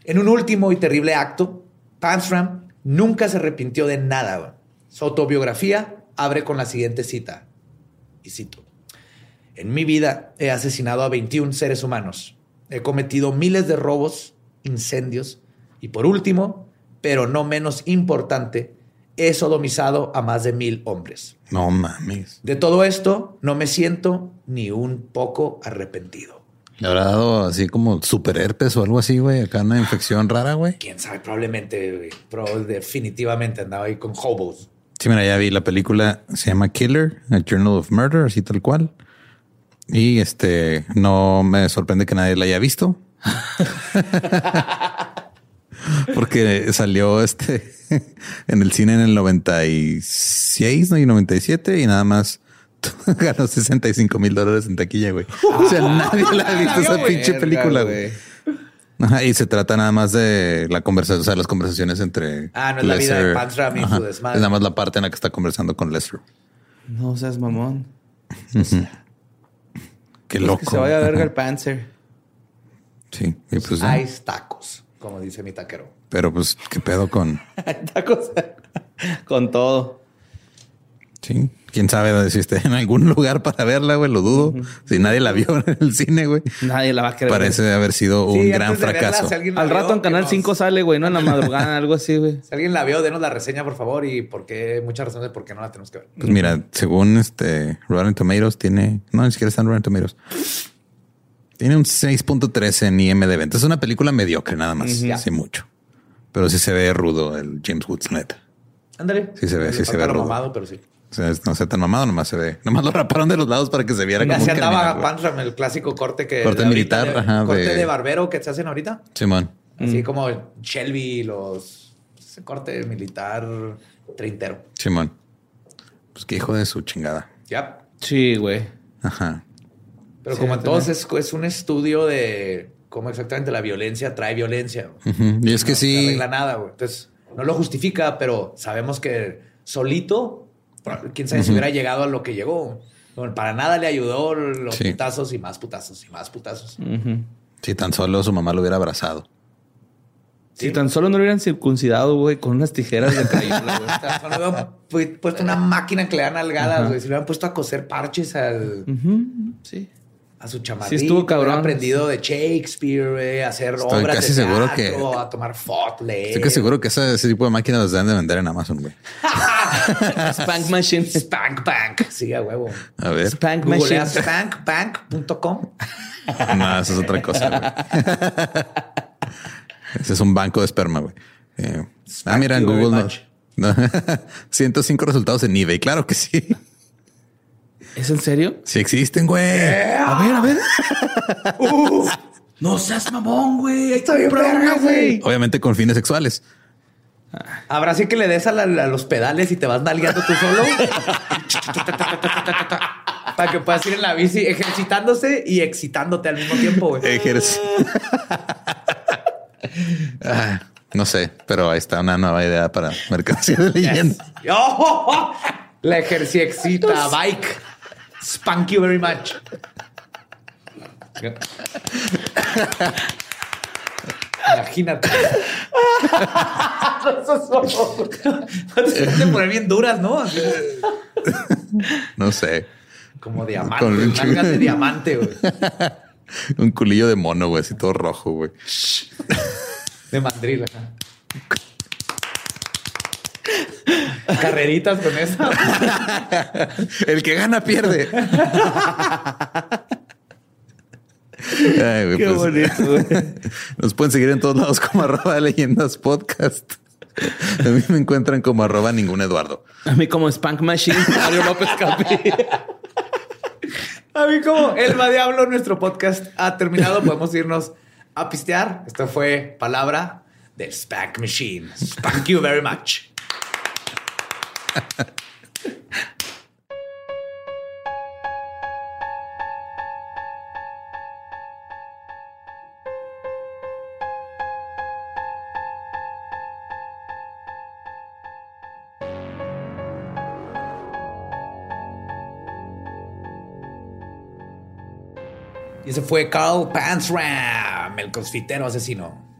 En un último y terrible acto, Panstram nunca se arrepintió de nada. Su autobiografía abre con la siguiente cita. Y cito. En mi vida he asesinado a 21 seres humanos. He cometido miles de robos, incendios y por último, pero no menos importante, he sodomizado a más de mil hombres. No mames. De todo esto no me siento ni un poco arrepentido. Le habrá dado así como super herpes o algo así, güey. Acá una infección rara, güey. Quién sabe, probablemente, güey, pero definitivamente andaba ahí con hobos. Sí, mira, ya vi la película, se llama Killer, A Journal of Murder, así tal cual. Y este, no me sorprende que nadie la haya visto. Porque salió este en el cine en el 96 ¿no? y 97 y nada más ganó 65 mil dólares en taquilla, güey. O sea, nadie la ha visto esa pinche película, güey. Ajá, y se trata nada más de la conversación, o sea, las conversaciones entre. Ah, no es la vida de Panstram y su desmadre. Es nada más la parte en la que está conversando con Lester. No seas mamón. Qué Pues loco. Que se vaya a verga el Panzer. Sí, y pues. Hay tacos, como dice mi taquero. pero pues, qué pedo con. Tacos. Con todo. Sí, quién sabe si está en algún lugar para verla, güey. Lo dudo. Si nadie la vio en el cine, güey. Nadie la va a querer. Parece haber sido un gran de verla, fracaso. si Al vio, rato en Canal nos- 5 sale, güey, no en la madrugada, algo así, güey. Si alguien la vio, denos la reseña, por favor, y por qué, muchas razones por qué no la tenemos que ver. Pues mira, según este Rotten Tomatoes tiene, no, ni siquiera está en Rotten Tomatoes. Tiene un 6.13 en IMDb. Entonces es una película mediocre nada más, sí mucho. Pero sí se ve rudo el James Woods neta. Ándale. Sí se ve, sí se ve rudo. mamado, pero sí. O sea, no se tan mamado, nomás se ve. Nomás lo raparon de los lados para que se viera como así un andaba. Panstram, el clásico corte que... Corte militar, de- ajá, Corte de- de... barbero que se hacen ahorita. Simón. Así como Shelby, los... Ese corte militar treintero. Simón. Pues qué hijo de su chingada. Ya. Sí, güey. Ajá. Pero Sí, como entonces es, es un estudio de cómo exactamente la violencia trae violencia. Y es que no sí. arregla nada, güey. Entonces, no lo justifica, pero sabemos que solito, quién sabe si hubiera llegado a lo que llegó. Bueno, para nada le ayudó los Sí. putazos y más putazos y más putazos. Ujú. Si tan solo su mamá lo hubiera abrazado. Si tan solo no lo hubieran circuncidado, güey, con unas tijeras de crayola, güey. Solo hubieran pu- puesto una máquina que le dan algadas, güey. Si le hubieran puesto a coser parches al, Sí. A su chamarrita. Sí estuvo cabrón. aprendido de Shakespeare, a hacer Estoy obras casi de seguro teatro, que- a tomar foto, leer. Estoy que seguro que ese, ese tipo de máquinas las deben de vender en Amazon, güey. Spank Machine. Spank Bank. Sí, a huevo. A ver. Spank Machine. Googlea spankbank.com. No, eso es otra cosa, güey. Ese es un banco de esperma, güey. Eh, ah, mira, en Google no. no. 105 resultados en eBay. Claro que sí. ¿Es en serio? Sí existen, güey. A ver, a ver. No seas mamón, güey. Está bien, verga, güey. Obviamente con fines sexuales. Habrá sí que le des a, la- a los pedales y te vas nalgueando tú solo. Para que puedas ir en la bici ejercitándose y excitándote al mismo tiempo, güey. Ejerce. Ah, no sé, pero ahí está una nueva idea para mercancía de leyenda. ¡Oh! La ejercí excita bike. Spank you very much. Imagínate. Pueden poner bien duras, ¿no? No sé. como diamante, Con un nalgas de diamante, güey. Un culillo de mono, güey, así todo rojo, güey. De mandril. ajá. Carreritas con esa. El que gana pierde. Ay, Qué pues, bonito, güey. Nos pueden seguir en todos lados como arroba leyendas podcast. A mí me encuentran como arroba ningún Eduardo. A mí como Spank Machine, Mario López Capi. A mí como El Va Diablo, nuestro podcast ha terminado. Podemos irnos a pistear. Esto fue palabra del Spank Machine. Thank you very much. Y ese fue Carl Pansram, el confitero asesino.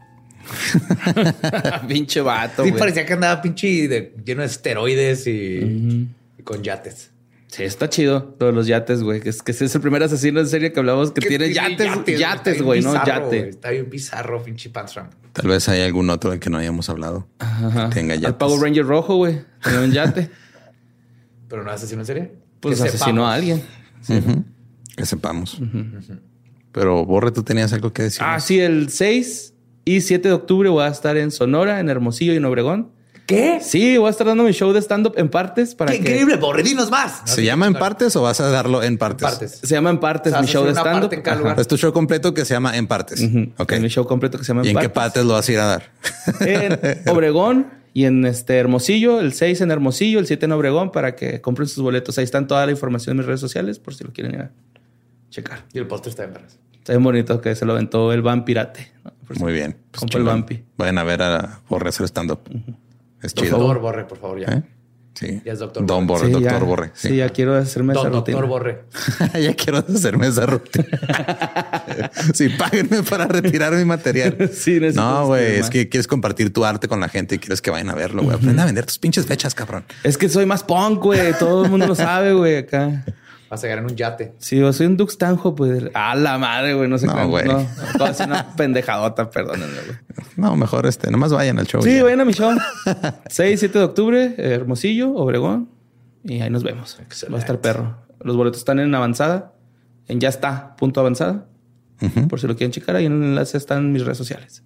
pinche vato. Sí, güey. parecía que andaba pinche de- lleno de esteroides y, y con yates. Sí, está chido de los yates, güey. Que es que ese es el primer asesino en serie que hablamos que tiene yates, yates, güey, no Está bien bizarro, yate. güey. Está bien bizarro, pinche Pansram. Tal vez hay algún otro del que no hayamos hablado. Ajá. Que tenga Al yates. Power Ranger rojo, güey. Tenía un yate. Pero no asesino en serie. Pues Que asesinó sepamos. a alguien. Que sepamos. Pero Borre, tú tenías algo que decir. Ah, sí, el 6 y 7 de octubre voy a estar en Sonora, en Hermosillo y en Obregón. ¿Qué? Sí, voy a estar dando mi show de stand-up en partes para ¡Qué que... increíble! Borre, dinos más. ¿Se llama en partes o vas a darlo en partes? Partes. Se llama en partes O sea, mi show de stand-up. en. Es tu show completo que se llama en partes. Ujú. Ok. Es mi show completo que se llama ¿Y en qué partes. partes lo vas a ir a dar? En Obregón y en este Hermosillo, el 6 en Hermosillo, el 7 en Obregón, para que compren sus boletos. Ahí están toda la información en mis redes sociales por si lo quieren ir a checar. Y el póster está en vergas. Está bien bonito que se lo aventó el vampirate. ¿no? Muy bien. Pues Compa el vampi. Vayan a ver a Borre hacer stand-up. Es Por chido. favor, Borre, por favor, ya. ¿Eh? Sí. Ya es doctor Don Borre. Borre, Sí, doctor ya. Borre. Sí. Sí. ya quiero hacerme esa Don rutina. doctor Borre. ya quiero hacerme esa rutina. sí, páguenme para retirar mi material. Sí, necesito no, güey, es que quieres compartir tu arte con la gente y quieres que vayan a verlo, güey. Aprende a vender tus pinches fechas, cabrón. Es que soy más punk, güey. Todo el mundo lo sabe, güey, acá. Vas a llegar en un yate. Sí, yo soy un Dux Tanjo, pues. A la madre, güey. No sé No, güey. No, una pendejadota, perdónenme, güey. No, mejor este, nomás vayan al show. Sí, ya. vayan a mi show. 6, 7 de octubre, Hermosillo, Obregón. Y ahí nos vemos. Va a estar perro. Los boletos están en avanzada. En ya está, punto avanzada. Por si lo quieren checar, ahí en el enlace están en mis redes sociales.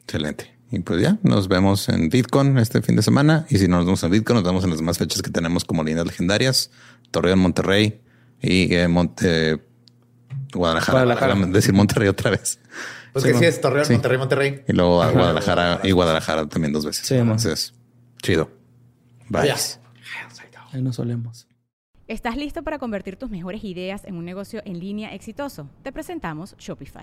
Excelente. Y pues ya, nos vemos en VidCon este fin de semana. Y si no nos vemos en VidCon, nos vemos en las demás fechas que tenemos como líneas legendarias. Torreón, Monterrey y eh, Monte... Guadalajara. Guadalajara. Déjame decir Monterrey otra vez. Pues Sí, que sí es Torreón, sí. Monterrey, Monterrey. Y luego a Guadalajara y Guadalajara también dos veces. Sí. Entonces, chido. Bye. Ya. Ahí nos solemos. ¿Estás listo para convertir tus mejores ideas en un negocio en línea exitoso? Te presentamos Shopify.